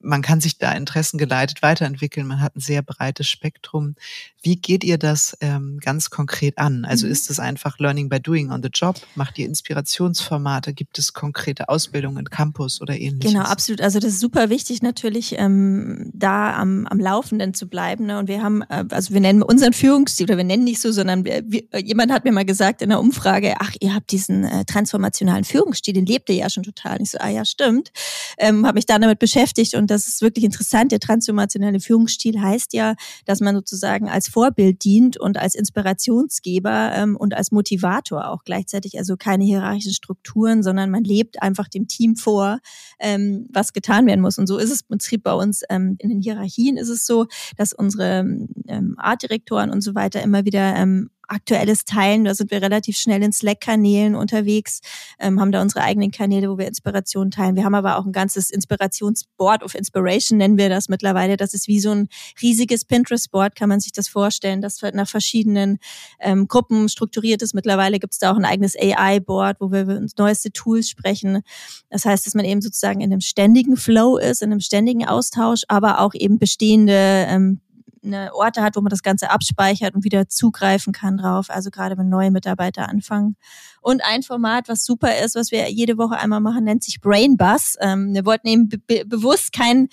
man kann sich da interessengeleitet weiterentwickeln. Man hat ein sehr breites Spektrum. Wie geht ihr das ähm, ganz konkret an? Also mhm. ist es einfach Learning by Doing on the Job? Macht ihr Inspirationsformate? Gibt es konkrete Ausbildungen in Campus oder ähnliches? Genau, absolut. Also das ist super wichtig natürlich, ähm, da am, am Laufenden zu bleiben. Ne? Und wir haben, äh, also wir nennen unseren Führungsstil, oder wir nennen nicht so, sondern wir, wir, jemand hat mir mal gesagt in der Umfrage, ach, ihr habt diesen äh, transformationalen Führungsstil, den lebt ihr ja schon total. Und ich so, ah ja, stimmt. Ähm, habe mich dann damit beschäftigt und das ist wirklich interessant. Der transformationale Führungsstil heißt ja, dass man sozusagen als Vorbild dient und als Inspirationsgeber ähm, und als Motivator auch gleichzeitig. Also keine hierarchischen Strukturen, sondern man lebt einfach dem Team vor, ähm, was getan werden muss. Und so ist es im Prinzip bei uns ähm, in den Hierarchien ist es so, dass unsere ähm, Artdirektoren und so weiter immer wieder ähm, aktuelles Teilen. Da sind wir relativ schnell in Slack-Kanälen unterwegs, ähm, haben da unsere eigenen Kanäle, wo wir Inspirationen teilen. Wir haben aber auch ein ganzes Inspirationsboard of Inspiration, nennen wir das mittlerweile. Das ist wie so ein riesiges Pinterest-Board, kann man sich das vorstellen, das nach verschiedenen ähm, Gruppen strukturiert ist. Mittlerweile gibt es da auch ein eigenes AI-Board, wo wir über neueste Tools sprechen. Das heißt, dass man eben sozusagen in einem ständigen Flow ist, in einem ständigen Austausch, aber auch eben bestehende ähm, eine Orte hat, wo man das Ganze abspeichert und wieder zugreifen kann drauf. Also gerade wenn neue Mitarbeiter anfangen. Und ein Format, was super ist, was wir jede Woche einmal machen, nennt sich Brain Bus. Ähm, wir wollten eben be bewusst kein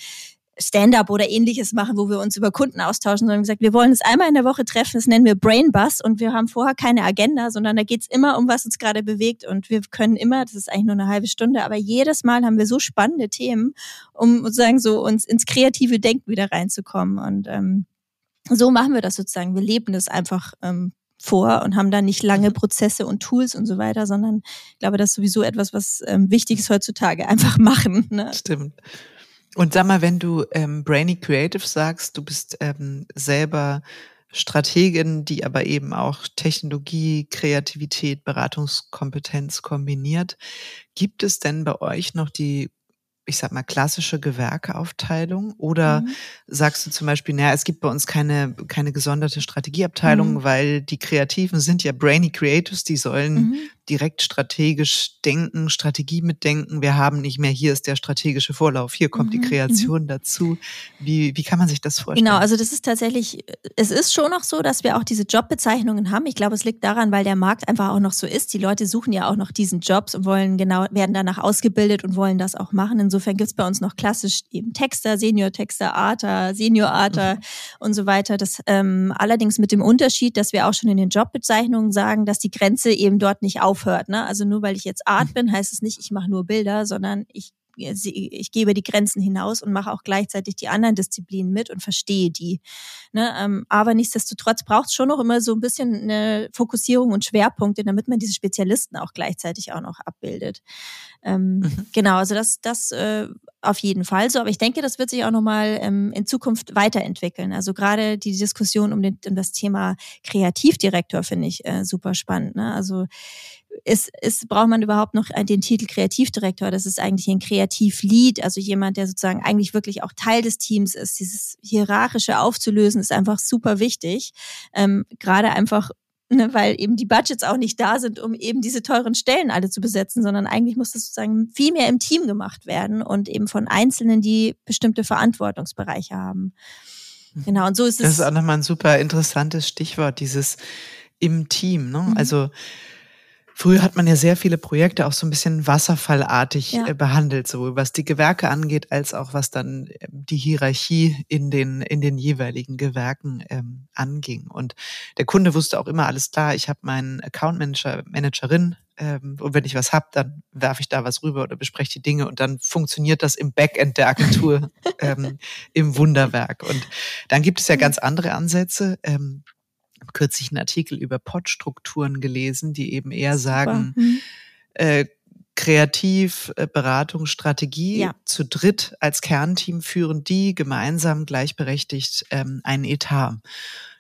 Stand-up oder ähnliches machen, wo wir uns über Kunden austauschen, sondern gesagt, wir wollen uns einmal in der Woche treffen, das nennen wir Brain Bus und wir haben vorher keine Agenda, sondern da geht's immer um, was uns gerade bewegt und wir können immer, das ist eigentlich nur eine halbe Stunde, aber jedes Mal haben wir so spannende Themen, um sozusagen so uns ins kreative Denken wieder reinzukommen und ähm, so machen wir das sozusagen. Wir leben das einfach ähm, vor und haben da nicht lange mhm. Prozesse und Tools und so weiter, sondern ich glaube, das ist sowieso etwas, was ähm, wichtig ist heutzutage, einfach machen. Ne? Stimmt. Und sag mal, wenn du ähm, Brainy Creative sagst, du bist ähm, selber Strategin, die aber eben auch Technologie, Kreativität, Beratungskompetenz kombiniert. Gibt es denn bei euch noch die ich sag mal, klassische Gewerkeaufteilung? Oder mhm. sagst du zum Beispiel, naja, es gibt bei uns keine, keine gesonderte Strategieabteilung, mhm. weil die Kreativen sind ja brainy Creatives, die sollen mhm direkt strategisch denken, Strategie mitdenken. Wir haben nicht mehr, hier ist der strategische Vorlauf, hier kommt mhm, die Kreation mhm. dazu. Wie, wie kann man sich das vorstellen? Genau, also das ist tatsächlich, es ist schon noch so, dass wir auch diese Jobbezeichnungen haben. Ich glaube, es liegt daran, weil der Markt einfach auch noch so ist. Die Leute suchen ja auch noch diesen Jobs und wollen genau, werden danach ausgebildet und wollen das auch machen. Insofern gibt es bei uns noch klassisch eben Texter, Senior-Texter, Arter, Senior-Arter mhm. und so weiter. Das ähm, allerdings mit dem Unterschied, dass wir auch schon in den Jobbezeichnungen sagen, dass die Grenze eben dort nicht auf aufhört. Ne? Also nur weil ich jetzt Art bin, heißt es nicht, ich mache nur Bilder, sondern ich ich gehe über die Grenzen hinaus und mache auch gleichzeitig die anderen Disziplinen mit und verstehe die. Ne? Ähm, aber nichtsdestotrotz braucht es schon noch immer so ein bisschen eine Fokussierung und Schwerpunkte, damit man diese Spezialisten auch gleichzeitig auch noch abbildet. Ähm, mhm. Genau, also das, das äh, auf jeden Fall so. Aber ich denke, das wird sich auch nochmal ähm, in Zukunft weiterentwickeln. Also gerade die Diskussion um, den, um das Thema Kreativdirektor finde ich äh, super spannend. Ne? Also ist, ist, braucht man überhaupt noch den Titel Kreativdirektor? Das ist eigentlich ein Kreativlead, also jemand, der sozusagen eigentlich wirklich auch Teil des Teams ist. Dieses Hierarchische aufzulösen ist einfach super wichtig. Ähm, Gerade einfach, ne, weil eben die Budgets auch nicht da sind, um eben diese teuren Stellen alle zu besetzen, sondern eigentlich muss das sozusagen viel mehr im Team gemacht werden und eben von Einzelnen, die bestimmte Verantwortungsbereiche haben. Genau, und so ist das es. Das ist auch nochmal ein super interessantes Stichwort, dieses im Team. Ne? Mhm. Also Früher hat man ja sehr viele Projekte auch so ein bisschen wasserfallartig ja. Äh, behandelt, so was die Gewerke angeht, als auch was dann ähm, die Hierarchie in den, in den jeweiligen Gewerken ähm, anging. Und der Kunde wusste auch immer, alles klar, ich habe meinen Account Manager, Managerin, ähm, und wenn ich was hab, dann werfe ich da was rüber oder bespreche die Dinge und dann funktioniert das im Backend der Agentur ähm, im Wunderwerk. Und dann gibt es ja ganz andere Ansätze. Ähm, kürzlich einen Artikel über Podstrukturen gelesen, die eben eher sagen, mhm. äh, Kreativ, äh, Beratung, Strategie ja. zu dritt als Kernteam führen die gemeinsam gleichberechtigt ähm, einen Etat.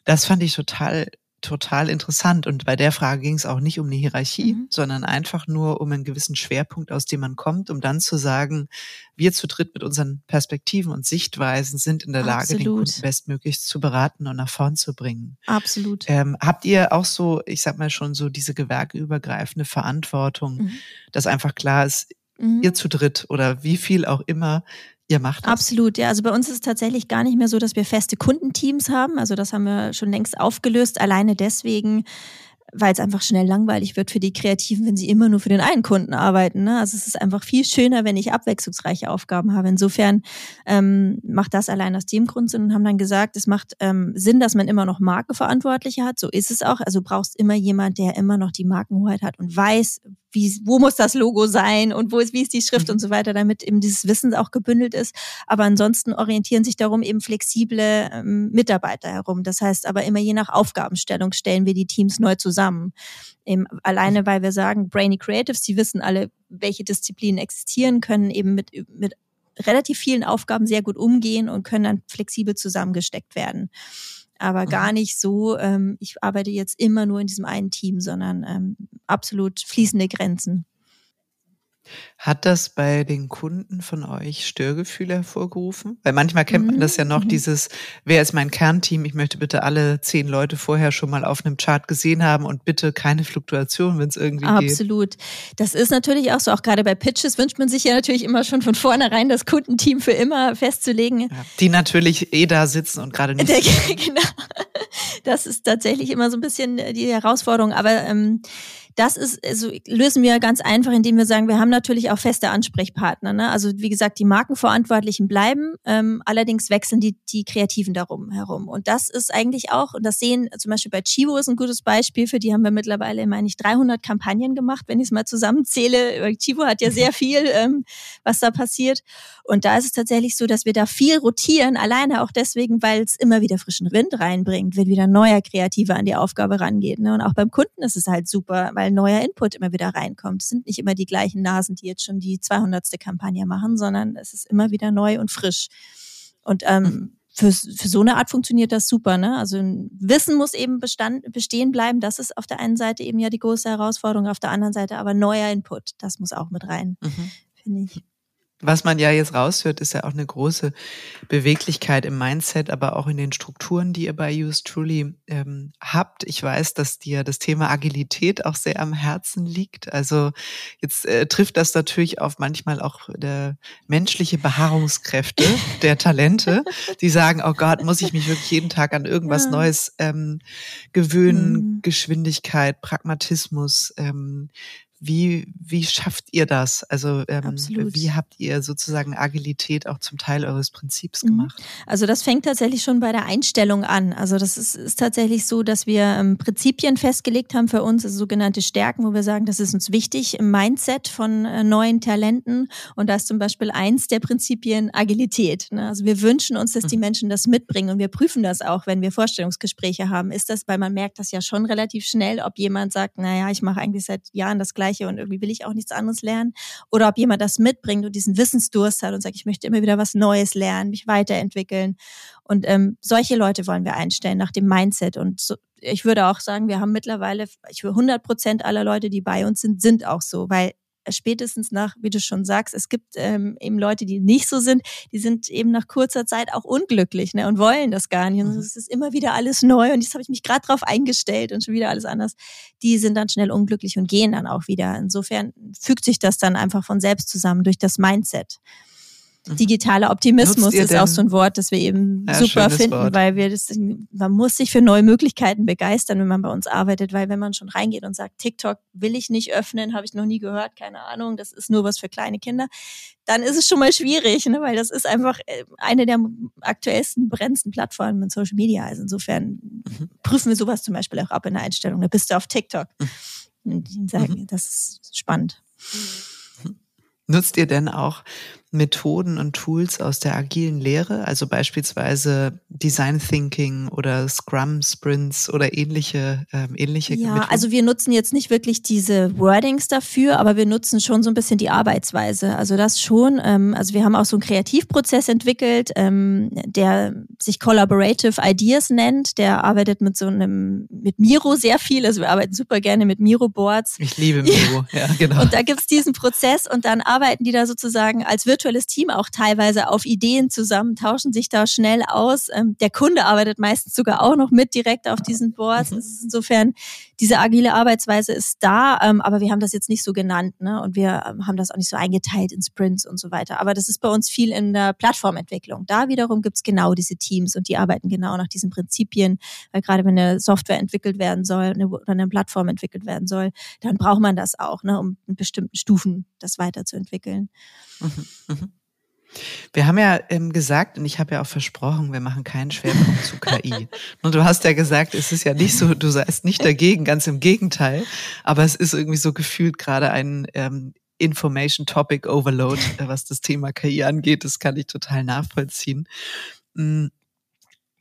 Das fand ich total total interessant. Und bei der Frage ging es auch nicht um eine Hierarchie, mhm. sondern einfach nur um einen gewissen Schwerpunkt, aus dem man kommt, um dann zu sagen, wir zu dritt mit unseren Perspektiven und Sichtweisen sind in der Lage, Absolut. den Kunden bestmöglichst zu beraten und nach vorn zu bringen. Absolut. Ähm, habt ihr auch so, ich sag mal schon so diese gewerkeübergreifende Verantwortung, mhm. dass einfach klar ist, mhm. ihr zu dritt oder wie viel auch immer Ihr macht das? Absolut, ja. Also bei uns ist es tatsächlich gar nicht mehr so, dass wir feste Kundenteams haben. Also das haben wir schon längst aufgelöst. Alleine deswegen, weil es einfach schnell langweilig wird für die Kreativen, wenn sie immer nur für den einen Kunden arbeiten. Ne? Also es ist einfach viel schöner, wenn ich abwechslungsreiche Aufgaben habe. Insofern ähm, macht das allein aus dem Grund Sinn und haben dann gesagt, es macht ähm, Sinn, dass man immer noch Markenverantwortliche hat. So ist es auch. Also brauchst immer jemand, der immer noch die Markenhoheit hat und weiß, wie, wo muss das Logo sein und wo ist, wie ist die Schrift mhm. und so weiter, damit eben dieses Wissen auch gebündelt ist. Aber ansonsten orientieren sich darum eben flexible ähm, Mitarbeiter herum. Das heißt aber immer je nach Aufgabenstellung stellen wir die Teams neu zusammen. Eben alleine, weil wir sagen, Brainy Creatives, die wissen alle, welche Disziplinen existieren, können eben mit, mit relativ vielen Aufgaben sehr gut umgehen und können dann flexibel zusammengesteckt werden aber mhm. gar nicht so, ähm, ich arbeite jetzt immer nur in diesem einen Team, sondern ähm, absolut fließende Grenzen. Hat das bei den Kunden von euch Störgefühle hervorgerufen? Weil manchmal kennt man das ja noch, mhm. dieses, wer ist mein Kernteam? Ich möchte bitte alle zehn Leute vorher schon mal auf einem Chart gesehen haben und bitte keine Fluktuation, wenn es irgendwie Absolut. geht. Absolut. Das ist natürlich auch so, auch gerade bei Pitches wünscht man sich ja natürlich immer schon von vornherein das Kundenteam für immer festzulegen. Ja, die natürlich eh da sitzen und gerade nicht. genau. Das ist tatsächlich immer so ein bisschen die Herausforderung, aber ähm, das ist, also lösen wir ganz einfach, indem wir sagen, wir haben natürlich auch feste Ansprechpartner. Ne? Also wie gesagt, die Markenverantwortlichen bleiben, ähm, allerdings wechseln die, die Kreativen darum herum. Und das ist eigentlich auch, und das sehen zum Beispiel bei Chivo ist ein gutes Beispiel, für die haben wir mittlerweile, meine ich, 300 Kampagnen gemacht, wenn ich es mal zusammenzähle. Chivo hat ja sehr viel, ähm, was da passiert. Und da ist es tatsächlich so, dass wir da viel rotieren, alleine auch deswegen, weil es immer wieder frischen Wind reinbringt, wenn wieder neuer Kreativer an die Aufgabe rangeht. Ne? Und auch beim Kunden ist es halt super, weil weil neuer Input immer wieder reinkommt. Es sind nicht immer die gleichen Nasen, die jetzt schon die 200. Kampagne machen, sondern es ist immer wieder neu und frisch. Und ähm, mhm. für, für so eine Art funktioniert das super. Ne? Also Wissen muss eben bestand, bestehen bleiben. Das ist auf der einen Seite eben ja die große Herausforderung, auf der anderen Seite aber neuer Input. Das muss auch mit rein, mhm. finde ich. Was man ja jetzt raushört, ist ja auch eine große Beweglichkeit im Mindset, aber auch in den Strukturen, die ihr bei Use Truly ähm, habt. Ich weiß, dass dir das Thema Agilität auch sehr am Herzen liegt. Also jetzt äh, trifft das natürlich auf manchmal auch der menschliche Beharrungskräfte der Talente, die sagen, oh Gott, muss ich mich wirklich jeden Tag an irgendwas ja. Neues ähm, gewöhnen, mhm. Geschwindigkeit, Pragmatismus. Ähm, wie, wie schafft ihr das? Also ähm, wie habt ihr sozusagen Agilität auch zum Teil eures Prinzips mhm. gemacht? Also das fängt tatsächlich schon bei der Einstellung an. Also das ist, ist tatsächlich so, dass wir ähm, Prinzipien festgelegt haben für uns, also sogenannte Stärken, wo wir sagen, das ist uns wichtig im Mindset von äh, neuen Talenten. Und da ist zum Beispiel eins der Prinzipien Agilität. Ne? Also wir wünschen uns, dass die mhm. Menschen das mitbringen und wir prüfen das auch, wenn wir Vorstellungsgespräche haben. Ist das, weil man merkt das ja schon relativ schnell, ob jemand sagt, naja, ich mache eigentlich seit Jahren das Gleiche Gleiche und irgendwie will ich auch nichts anderes lernen. Oder ob jemand das mitbringt und diesen Wissensdurst hat und sagt, ich möchte immer wieder was Neues lernen, mich weiterentwickeln. Und ähm, solche Leute wollen wir einstellen nach dem Mindset. Und so, ich würde auch sagen, wir haben mittlerweile, ich würde 100 Prozent aller Leute, die bei uns sind, sind auch so, weil spätestens nach, wie du schon sagst, es gibt ähm, eben Leute, die nicht so sind, die sind eben nach kurzer Zeit auch unglücklich ne, und wollen das gar nicht. Und mhm. es ist immer wieder alles neu und jetzt habe ich mich gerade drauf eingestellt und schon wieder alles anders. Die sind dann schnell unglücklich und gehen dann auch wieder. Insofern fügt sich das dann einfach von selbst zusammen durch das Mindset. Mhm. Digitaler Optimismus ist auch so ein Wort, das wir eben ja, super finden, Wort. weil wir das, man muss sich für neue Möglichkeiten begeistern, wenn man bei uns arbeitet, weil wenn man schon reingeht und sagt, TikTok will ich nicht öffnen, habe ich noch nie gehört, keine Ahnung, das ist nur was für kleine Kinder, dann ist es schon mal schwierig, ne, weil das ist einfach äh, eine der aktuellsten, brennendsten Plattformen in Social Media. Also insofern mhm. prüfen wir sowas zum Beispiel auch ab in der Einstellung. Da bist du auf TikTok. Mhm. Und die sagen, mhm. das ist spannend. Nutzt ihr denn auch Methoden und Tools aus der agilen Lehre, also beispielsweise Design Thinking oder Scrum Sprints oder ähnliche ähm, ähnliche Ja, Methoden? also wir nutzen jetzt nicht wirklich diese Wordings dafür, aber wir nutzen schon so ein bisschen die Arbeitsweise. Also das schon. Ähm, also wir haben auch so einen Kreativprozess entwickelt, ähm, der sich Collaborative Ideas nennt. Der arbeitet mit so einem mit Miro sehr viel. Also wir arbeiten super gerne mit Miro Boards. Ich liebe Miro, ja, ja genau. Und da gibt's diesen Prozess und dann arbeiten die da sozusagen als virtuelle virtuelles Team auch teilweise auf Ideen zusammen, tauschen sich da schnell aus. Ähm, der Kunde arbeitet meistens sogar auch noch mit direkt auf diesen Boards. Mhm. insofern, diese agile Arbeitsweise ist da, ähm, aber wir haben das jetzt nicht so genannt ne? und wir ähm, haben das auch nicht so eingeteilt in Sprints und so weiter. Aber das ist bei uns viel in der Plattformentwicklung. Da wiederum gibt's genau diese Teams und die arbeiten genau nach diesen Prinzipien, weil gerade wenn eine Software entwickelt werden soll eine, oder eine Plattform entwickelt werden soll, dann braucht man das auch, ne, um in bestimmten Stufen das weiterzuentwickeln. Mhm, mhm. Wir haben ja ähm, gesagt, und ich habe ja auch versprochen, wir machen keinen Schwerpunkt zu KI. Und du hast ja gesagt, es ist ja nicht so, du seist nicht dagegen, ganz im Gegenteil. Aber es ist irgendwie so gefühlt gerade ein ähm, Information Topic Overload, äh, was das Thema KI angeht. Das kann ich total nachvollziehen. Mm,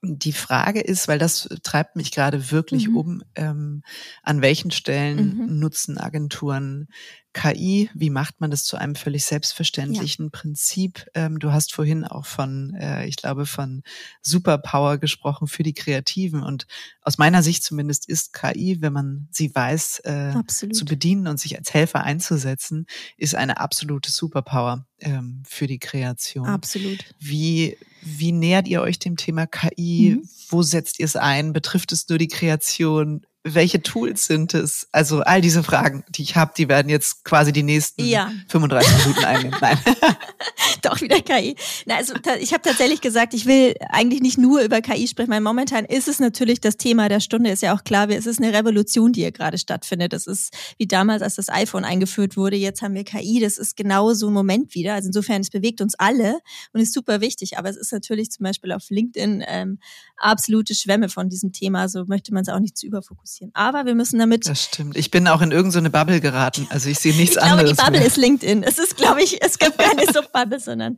die Frage ist, weil das treibt mich gerade wirklich mhm. um, ähm, an welchen Stellen mhm. nutzen Agenturen KI, wie macht man das zu einem völlig selbstverständlichen ja. Prinzip? Ähm, du hast vorhin auch von, äh, ich glaube, von Superpower gesprochen für die Kreativen. Und aus meiner Sicht zumindest ist KI, wenn man sie weiß, äh, zu bedienen und sich als Helfer einzusetzen, ist eine absolute Superpower ähm, für die Kreation. Absolut. Wie, wie nähert ihr euch dem Thema KI? Mhm. Wo setzt ihr es ein? Betrifft es nur die Kreation? Welche Tools sind es? Also all diese Fragen, die ich habe, die werden jetzt quasi die nächsten ja. 35 Minuten einnehmen. Nein. Doch wieder KI. Na, also ich habe tatsächlich gesagt, ich will eigentlich nicht nur über KI sprechen, weil momentan ist es natürlich das Thema der Stunde, ist ja auch klar, es ist eine Revolution, die hier gerade stattfindet. Das ist wie damals, als das iPhone eingeführt wurde, jetzt haben wir KI, das ist genau so ein Moment wieder. Also insofern, es bewegt uns alle und ist super wichtig, aber es ist natürlich zum Beispiel auf LinkedIn ähm, absolute Schwämme von diesem Thema, so möchte man es auch nicht zu überfokussieren bisschen. Aber wir müssen damit. Das stimmt. Ich bin auch in irgendeine Bubble geraten. Also ich sehe nichts ich glaube, anderes. Die Bubble mehr. ist LinkedIn. Es ist, glaube ich, es gibt keine Subbubble, sondern.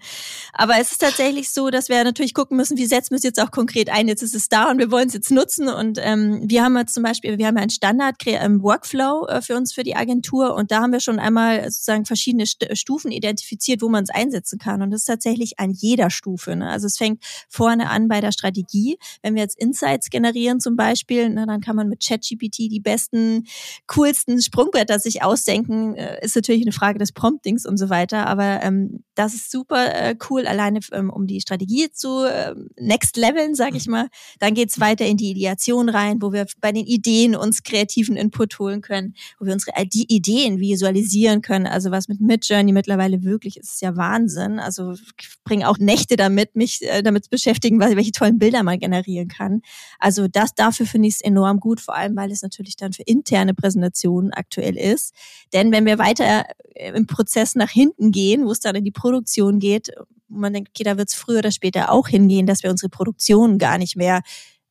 Aber es ist tatsächlich so, dass wir natürlich gucken müssen, wie setzen wir es jetzt auch konkret ein. Jetzt ist es da und wir wollen es jetzt nutzen. Und ähm, wir haben jetzt zum Beispiel, wir haben einen Standard ähm, Workflow äh, für uns für die Agentur und da haben wir schon einmal sozusagen verschiedene St Stufen identifiziert, wo man es einsetzen kann. Und das ist tatsächlich an jeder Stufe. Ne? Also es fängt vorne an bei der Strategie. Wenn wir jetzt Insights generieren zum Beispiel, ne, dann kann man mit Chat ChatGPT die besten, coolsten Sprungbretter sich ausdenken, äh, ist natürlich eine Frage des Promptings und so weiter. Aber ähm, das ist super äh, cool, alleine ähm, um die Strategie zu äh, next leveln, sag ich mal. Dann geht's weiter in die Ideation rein, wo wir bei den Ideen uns kreativen Input holen können, wo wir unsere die Ideen visualisieren können. Also was mit Midjourney mittlerweile wirklich ist, ist ja Wahnsinn. Also ich bringe auch Nächte damit, mich äh, damit beschäftigen, welche tollen Bilder man generieren kann. Also das dafür finde ich es enorm gut, vor allem weil es natürlich dann für interne Präsentationen aktuell ist. Denn wenn wir weiter äh, im Prozess nach hinten gehen, wo es dann in die Produktion geht, man denkt, okay, da wird es früher oder später auch hingehen, dass wir unsere Produktion gar nicht mehr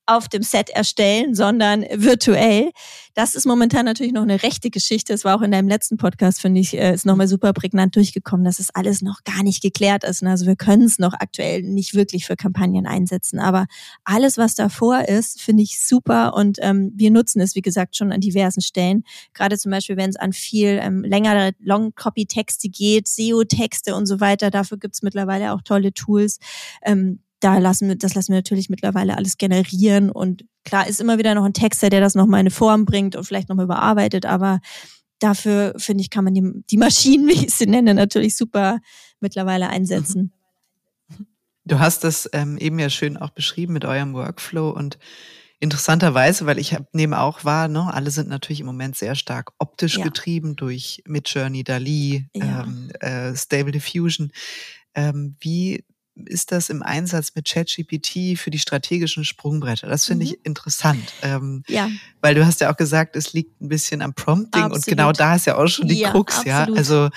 auf dem Set erstellen, sondern virtuell. Das ist momentan natürlich noch eine rechte Geschichte. Es war auch in deinem letzten Podcast, finde ich, äh, ist nochmal super prägnant durchgekommen, dass es alles noch gar nicht geklärt ist. Also wir können es noch aktuell nicht wirklich für Kampagnen einsetzen. Aber alles, was davor ist, finde ich super und ähm, wir nutzen es, wie gesagt, schon an diversen Stellen. Gerade zum Beispiel, wenn es an viel ähm, längere Long-Copy-Texte geht, SEO-Texte und so weiter. Dafür gibt es mittlerweile auch tolle Tools. Ähm, da lassen wir, das lassen wir natürlich mittlerweile alles generieren und klar ist immer wieder noch ein Texter, der das nochmal in eine Form bringt und vielleicht nochmal überarbeitet, aber dafür finde ich, kann man die, die Maschinen, wie ich sie nenne, natürlich super mittlerweile einsetzen. Du hast das ähm, eben ja schön auch beschrieben mit eurem Workflow und interessanterweise, weil ich hab, nehme auch wahr, ne, alle sind natürlich im Moment sehr stark optisch ja. getrieben durch Midjourney, Dali, ja. ähm, äh, Stable Diffusion. Ähm, wie ist das im Einsatz mit ChatGPT für die strategischen Sprungbretter? Das finde mhm. ich interessant. Ähm, ja. Weil du hast ja auch gesagt, es liegt ein bisschen am Prompting absolut. und genau da ist ja auch schon die ja, Krux, absolut. ja. Also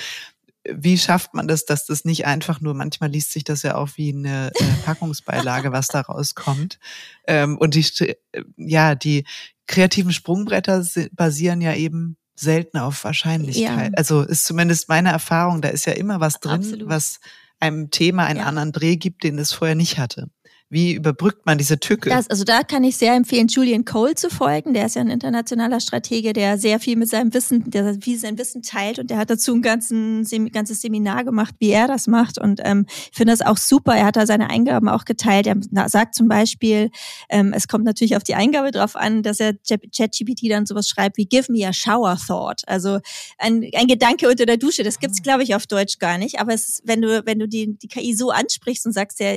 wie schafft man das, dass das nicht einfach nur, manchmal liest sich das ja auch wie eine äh, Packungsbeilage, was da rauskommt. Ähm, und die, äh, ja, die kreativen Sprungbretter basieren ja eben selten auf Wahrscheinlichkeit. Ja. Also ist zumindest meine Erfahrung, da ist ja immer was drin, Absolut. was einem Thema einen ja. anderen Dreh gibt, den es vorher nicht hatte. Wie überbrückt man diese Tücke? Das, also da kann ich sehr empfehlen, Julian Cole zu folgen. Der ist ja ein internationaler Stratege, der sehr viel mit seinem Wissen, der viel sein Wissen teilt und der hat dazu ein ganzen, ganzes Seminar gemacht, wie er das macht. Und ähm, ich finde das auch super. Er hat da seine Eingaben auch geteilt. Er sagt zum Beispiel, ähm, es kommt natürlich auf die Eingabe drauf an, dass er ChatGPT dann sowas schreibt wie Give me a shower thought. Also ein, ein Gedanke unter der Dusche. Das gibt's, glaube ich, auf Deutsch gar nicht. Aber es ist, wenn du, wenn du die, die KI so ansprichst und sagst, ja,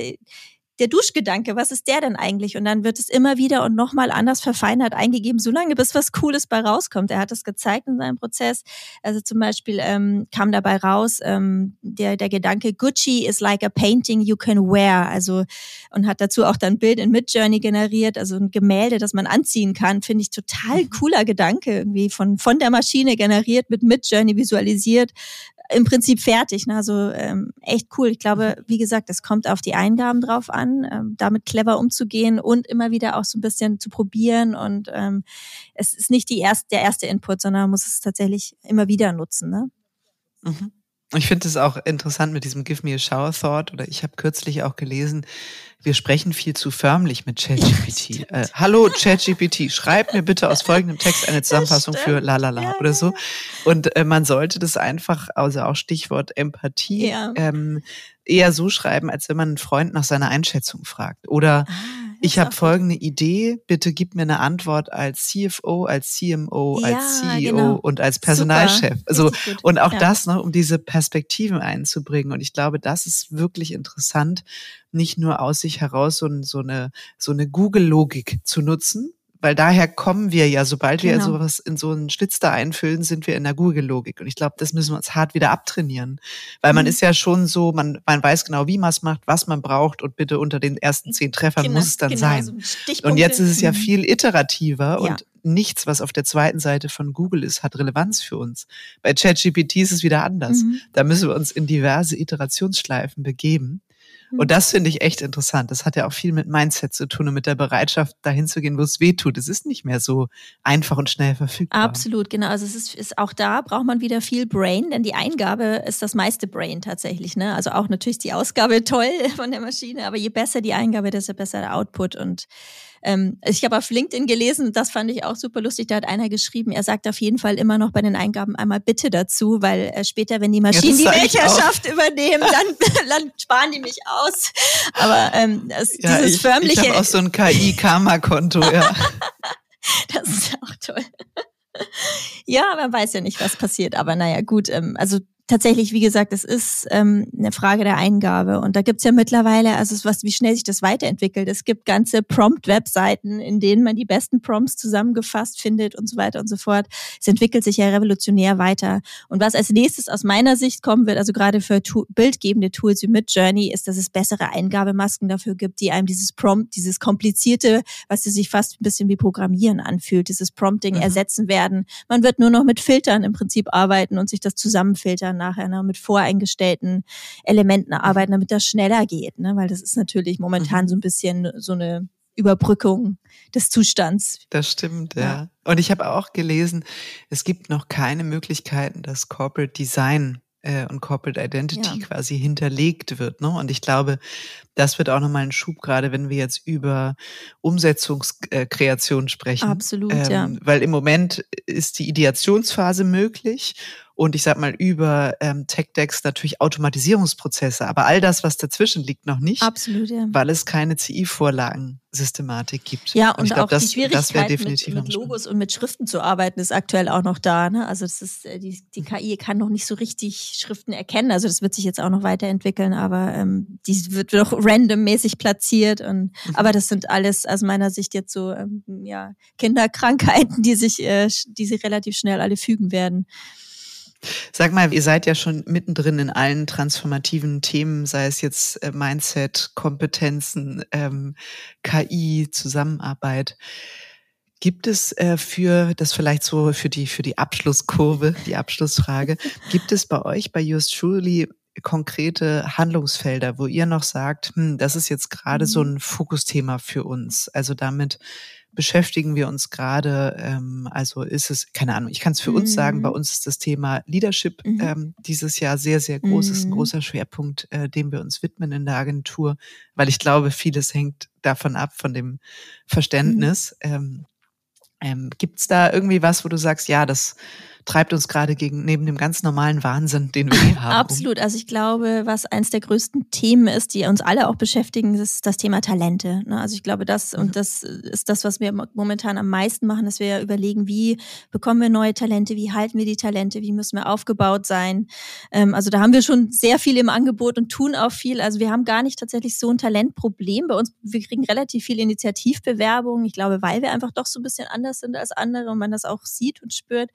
der Duschgedanke, was ist der denn eigentlich? Und dann wird es immer wieder und nochmal anders verfeinert eingegeben, solange bis was Cooles bei rauskommt. Er hat das gezeigt in seinem Prozess. Also zum Beispiel ähm, kam dabei raus ähm, der, der Gedanke, Gucci is like a painting you can wear. Also und hat dazu auch dann Bild in Midjourney generiert, also ein Gemälde, das man anziehen kann. Finde ich total mhm. cooler Gedanke irgendwie von, von der Maschine generiert, mit Midjourney visualisiert im Prinzip fertig. Ne? Also ähm, echt cool. Ich glaube, wie gesagt, es kommt auf die Eingaben drauf an, ähm, damit clever umzugehen und immer wieder auch so ein bisschen zu probieren. Und ähm, es ist nicht die erste, der erste Input, sondern man muss es tatsächlich immer wieder nutzen. Ne? Mhm. Ich finde es auch interessant mit diesem Give me a shower thought oder ich habe kürzlich auch gelesen, wir sprechen viel zu förmlich mit ChatGPT. äh, Hallo ChatGPT, schreib mir bitte aus folgendem Text eine Zusammenfassung für la la la oder so. Und äh, man sollte das einfach, also auch Stichwort Empathie, ja. ähm, eher so schreiben, als wenn man einen Freund nach seiner Einschätzung fragt. Oder ah ich habe folgende Idee, bitte gib mir eine Antwort als CFO, als CMO, ja, als CEO genau. und als Personalchef. Also und auch ja. das, ne, um diese Perspektiven einzubringen. Und ich glaube, das ist wirklich interessant, nicht nur aus sich heraus so, so eine so eine Google-Logik zu nutzen, weil daher kommen wir ja, sobald genau. wir sowas in so einen Schlitz da einfüllen, sind wir in der Google-Logik. Und ich glaube, das müssen wir uns hart wieder abtrainieren. Weil mhm. man ist ja schon so, man, man weiß genau, wie man es macht, was man braucht und bitte unter den ersten zehn Treffern genau, muss es dann genau, sein. So und jetzt ist es ja mhm. viel iterativer ja. und nichts, was auf der zweiten Seite von Google ist, hat Relevanz für uns. Bei ChatGPT ist es wieder anders. Mhm. Da müssen wir uns in diverse Iterationsschleifen begeben. Und das finde ich echt interessant. Das hat ja auch viel mit Mindset zu tun und mit der Bereitschaft, dahin zu gehen, wo es weh tut. Es ist nicht mehr so einfach und schnell verfügbar. Absolut, genau. Also es ist, ist auch da braucht man wieder viel Brain, denn die Eingabe ist das meiste Brain tatsächlich. Ne? Also auch natürlich die Ausgabe toll von der Maschine, aber je besser die Eingabe, desto besser der Output. Und ähm, ich habe auf LinkedIn gelesen, das fand ich auch super lustig, da hat einer geschrieben, er sagt auf jeden Fall immer noch bei den Eingaben einmal bitte dazu, weil äh, später, wenn die Maschinen ja, die Weltherrschaft übernehmen, dann, dann sparen die mich aus. Aber ähm, das, ja, dieses ich, förmliche... Ich habe auch so ein KI-Karma-Konto, ja. das ist auch toll. Ja, man weiß ja nicht, was passiert. Aber naja, gut, ähm, also tatsächlich, wie gesagt, es ist ähm, eine Frage der Eingabe. Und da gibt's ja mittlerweile, also was, wie schnell sich das weiterentwickelt. Es gibt ganze Prompt-Webseiten, in denen man die besten Prompts zusammengefasst findet und so weiter und so fort. Es entwickelt sich ja revolutionär weiter. Und was als nächstes aus meiner Sicht kommen wird, also gerade für tu bildgebende Tools wie Midjourney, ist, dass es bessere Eingabemasken dafür gibt, die einem dieses Prompt, dieses komplizierte, was sich fast ein bisschen wie Programmieren anfühlt, dieses Prompting mhm. ersetzen werden. Man wird nur noch mit Filtern im Prinzip arbeiten und sich das zusammenfiltern nachher ne, mit voreingestellten Elementen arbeiten, damit das schneller geht, ne? weil das ist natürlich momentan mhm. so ein bisschen so eine Überbrückung des Zustands. Das stimmt, ja. ja. Und ich habe auch gelesen, es gibt noch keine Möglichkeiten, dass Corporate Design äh, und Corporate Identity ja. quasi hinterlegt wird. Ne? Und ich glaube, das wird auch nochmal ein Schub, gerade wenn wir jetzt über Umsetzungskreation sprechen. Absolut, ähm, ja. Weil im Moment ist die Ideationsphase möglich und ich sag mal über ähm, Tech-Decks natürlich Automatisierungsprozesse, aber all das, was dazwischen liegt, noch nicht. Absolut, ja. Weil es keine CI-Vorlagen-Systematik gibt. Ja, und, und glaub, auch das, die Schwierigkeit, mit, mit Logos und mit Schriften zu arbeiten, ist aktuell auch noch da. Ne? Also das ist, äh, die, die KI kann noch nicht so richtig Schriften erkennen. Also das wird sich jetzt auch noch weiterentwickeln, aber ähm, die wird doch randommäßig platziert. Und, mhm. Aber das sind alles aus meiner Sicht jetzt so ähm, ja, Kinderkrankheiten, die sich, äh, die sich relativ schnell alle fügen werden. Sag mal, ihr seid ja schon mittendrin in allen transformativen Themen, sei es jetzt äh, Mindset, Kompetenzen, ähm, KI, Zusammenarbeit. Gibt es äh, für das vielleicht so für die für die Abschlusskurve, die Abschlussfrage, gibt es bei euch bei Just Truly konkrete Handlungsfelder, wo ihr noch sagt, hm, das ist jetzt gerade mhm. so ein Fokusthema für uns. Also damit beschäftigen wir uns gerade. Ähm, also ist es, keine Ahnung, ich kann es für mhm. uns sagen, bei mhm. uns ist das Thema Leadership mhm. ähm, dieses Jahr sehr, sehr groß, mhm. ist ein mhm. großer Schwerpunkt, äh, dem wir uns widmen in der Agentur, weil ich glaube, vieles hängt davon ab, von dem Verständnis. Mhm. Ähm, ähm, Gibt es da irgendwie was, wo du sagst, ja, das treibt uns gerade gegen neben dem ganz normalen Wahnsinn, den wir hier haben. Absolut. Also ich glaube, was eins der größten Themen ist, die uns alle auch beschäftigen, ist das Thema Talente. Ne? Also ich glaube, das und mhm. das ist das, was wir momentan am meisten machen, dass wir überlegen, wie bekommen wir neue Talente, wie halten wir die Talente, wie müssen wir aufgebaut sein. Ähm, also da haben wir schon sehr viel im Angebot und tun auch viel. Also wir haben gar nicht tatsächlich so ein Talentproblem. Bei uns, wir kriegen relativ viele Initiativbewerbungen. Ich glaube, weil wir einfach doch so ein bisschen anders sind als andere und man das auch sieht und spürt.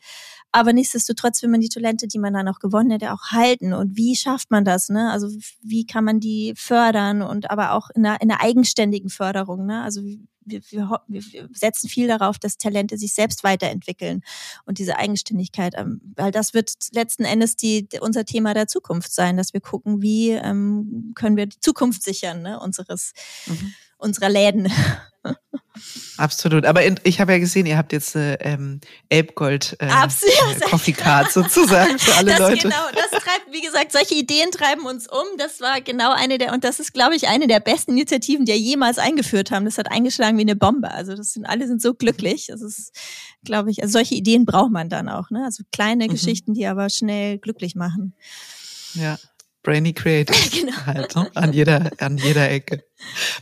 Aber nichtsdestotrotz will man die Talente, die man dann auch gewonnen hat, auch halten. Und wie schafft man das? Ne? Also wie kann man die fördern und aber auch in einer, in einer eigenständigen Förderung. Ne? Also wir, wir, wir setzen viel darauf, dass Talente sich selbst weiterentwickeln und diese Eigenständigkeit, ähm, weil das wird letzten Endes die, unser Thema der Zukunft sein, dass wir gucken, wie ähm, können wir die Zukunft sichern ne, unseres, mhm. unserer Läden. Absolut. Aber in, ich habe ja gesehen, ihr habt jetzt eine ähm, Elbgold äh, äh, Coffee Card sozusagen für alle das Leute. Genau, das treibt, wie gesagt, solche Ideen treiben uns um. Das war genau eine der, und das ist, glaube ich, eine der besten Initiativen, die wir jemals eingeführt haben. Das hat eingeschlagen wie eine Bombe. Also das sind alle sind so glücklich. Das ist, glaube ich, also solche Ideen braucht man dann auch. Ne? Also kleine mhm. Geschichten, die aber schnell glücklich machen. Ja. Brainy Creators genau. halt, ne? an jeder an jeder Ecke.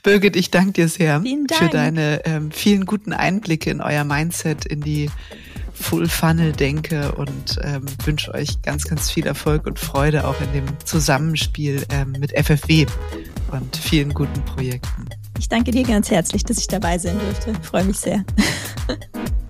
Birgit, ich danke dir sehr Dank. für deine ähm, vielen guten Einblicke in euer Mindset, in die Full Funnel Denke und ähm, wünsche euch ganz, ganz viel Erfolg und Freude auch in dem Zusammenspiel ähm, mit FFW und vielen guten Projekten. Ich danke dir ganz herzlich, dass ich dabei sein durfte. Ich freue mich sehr.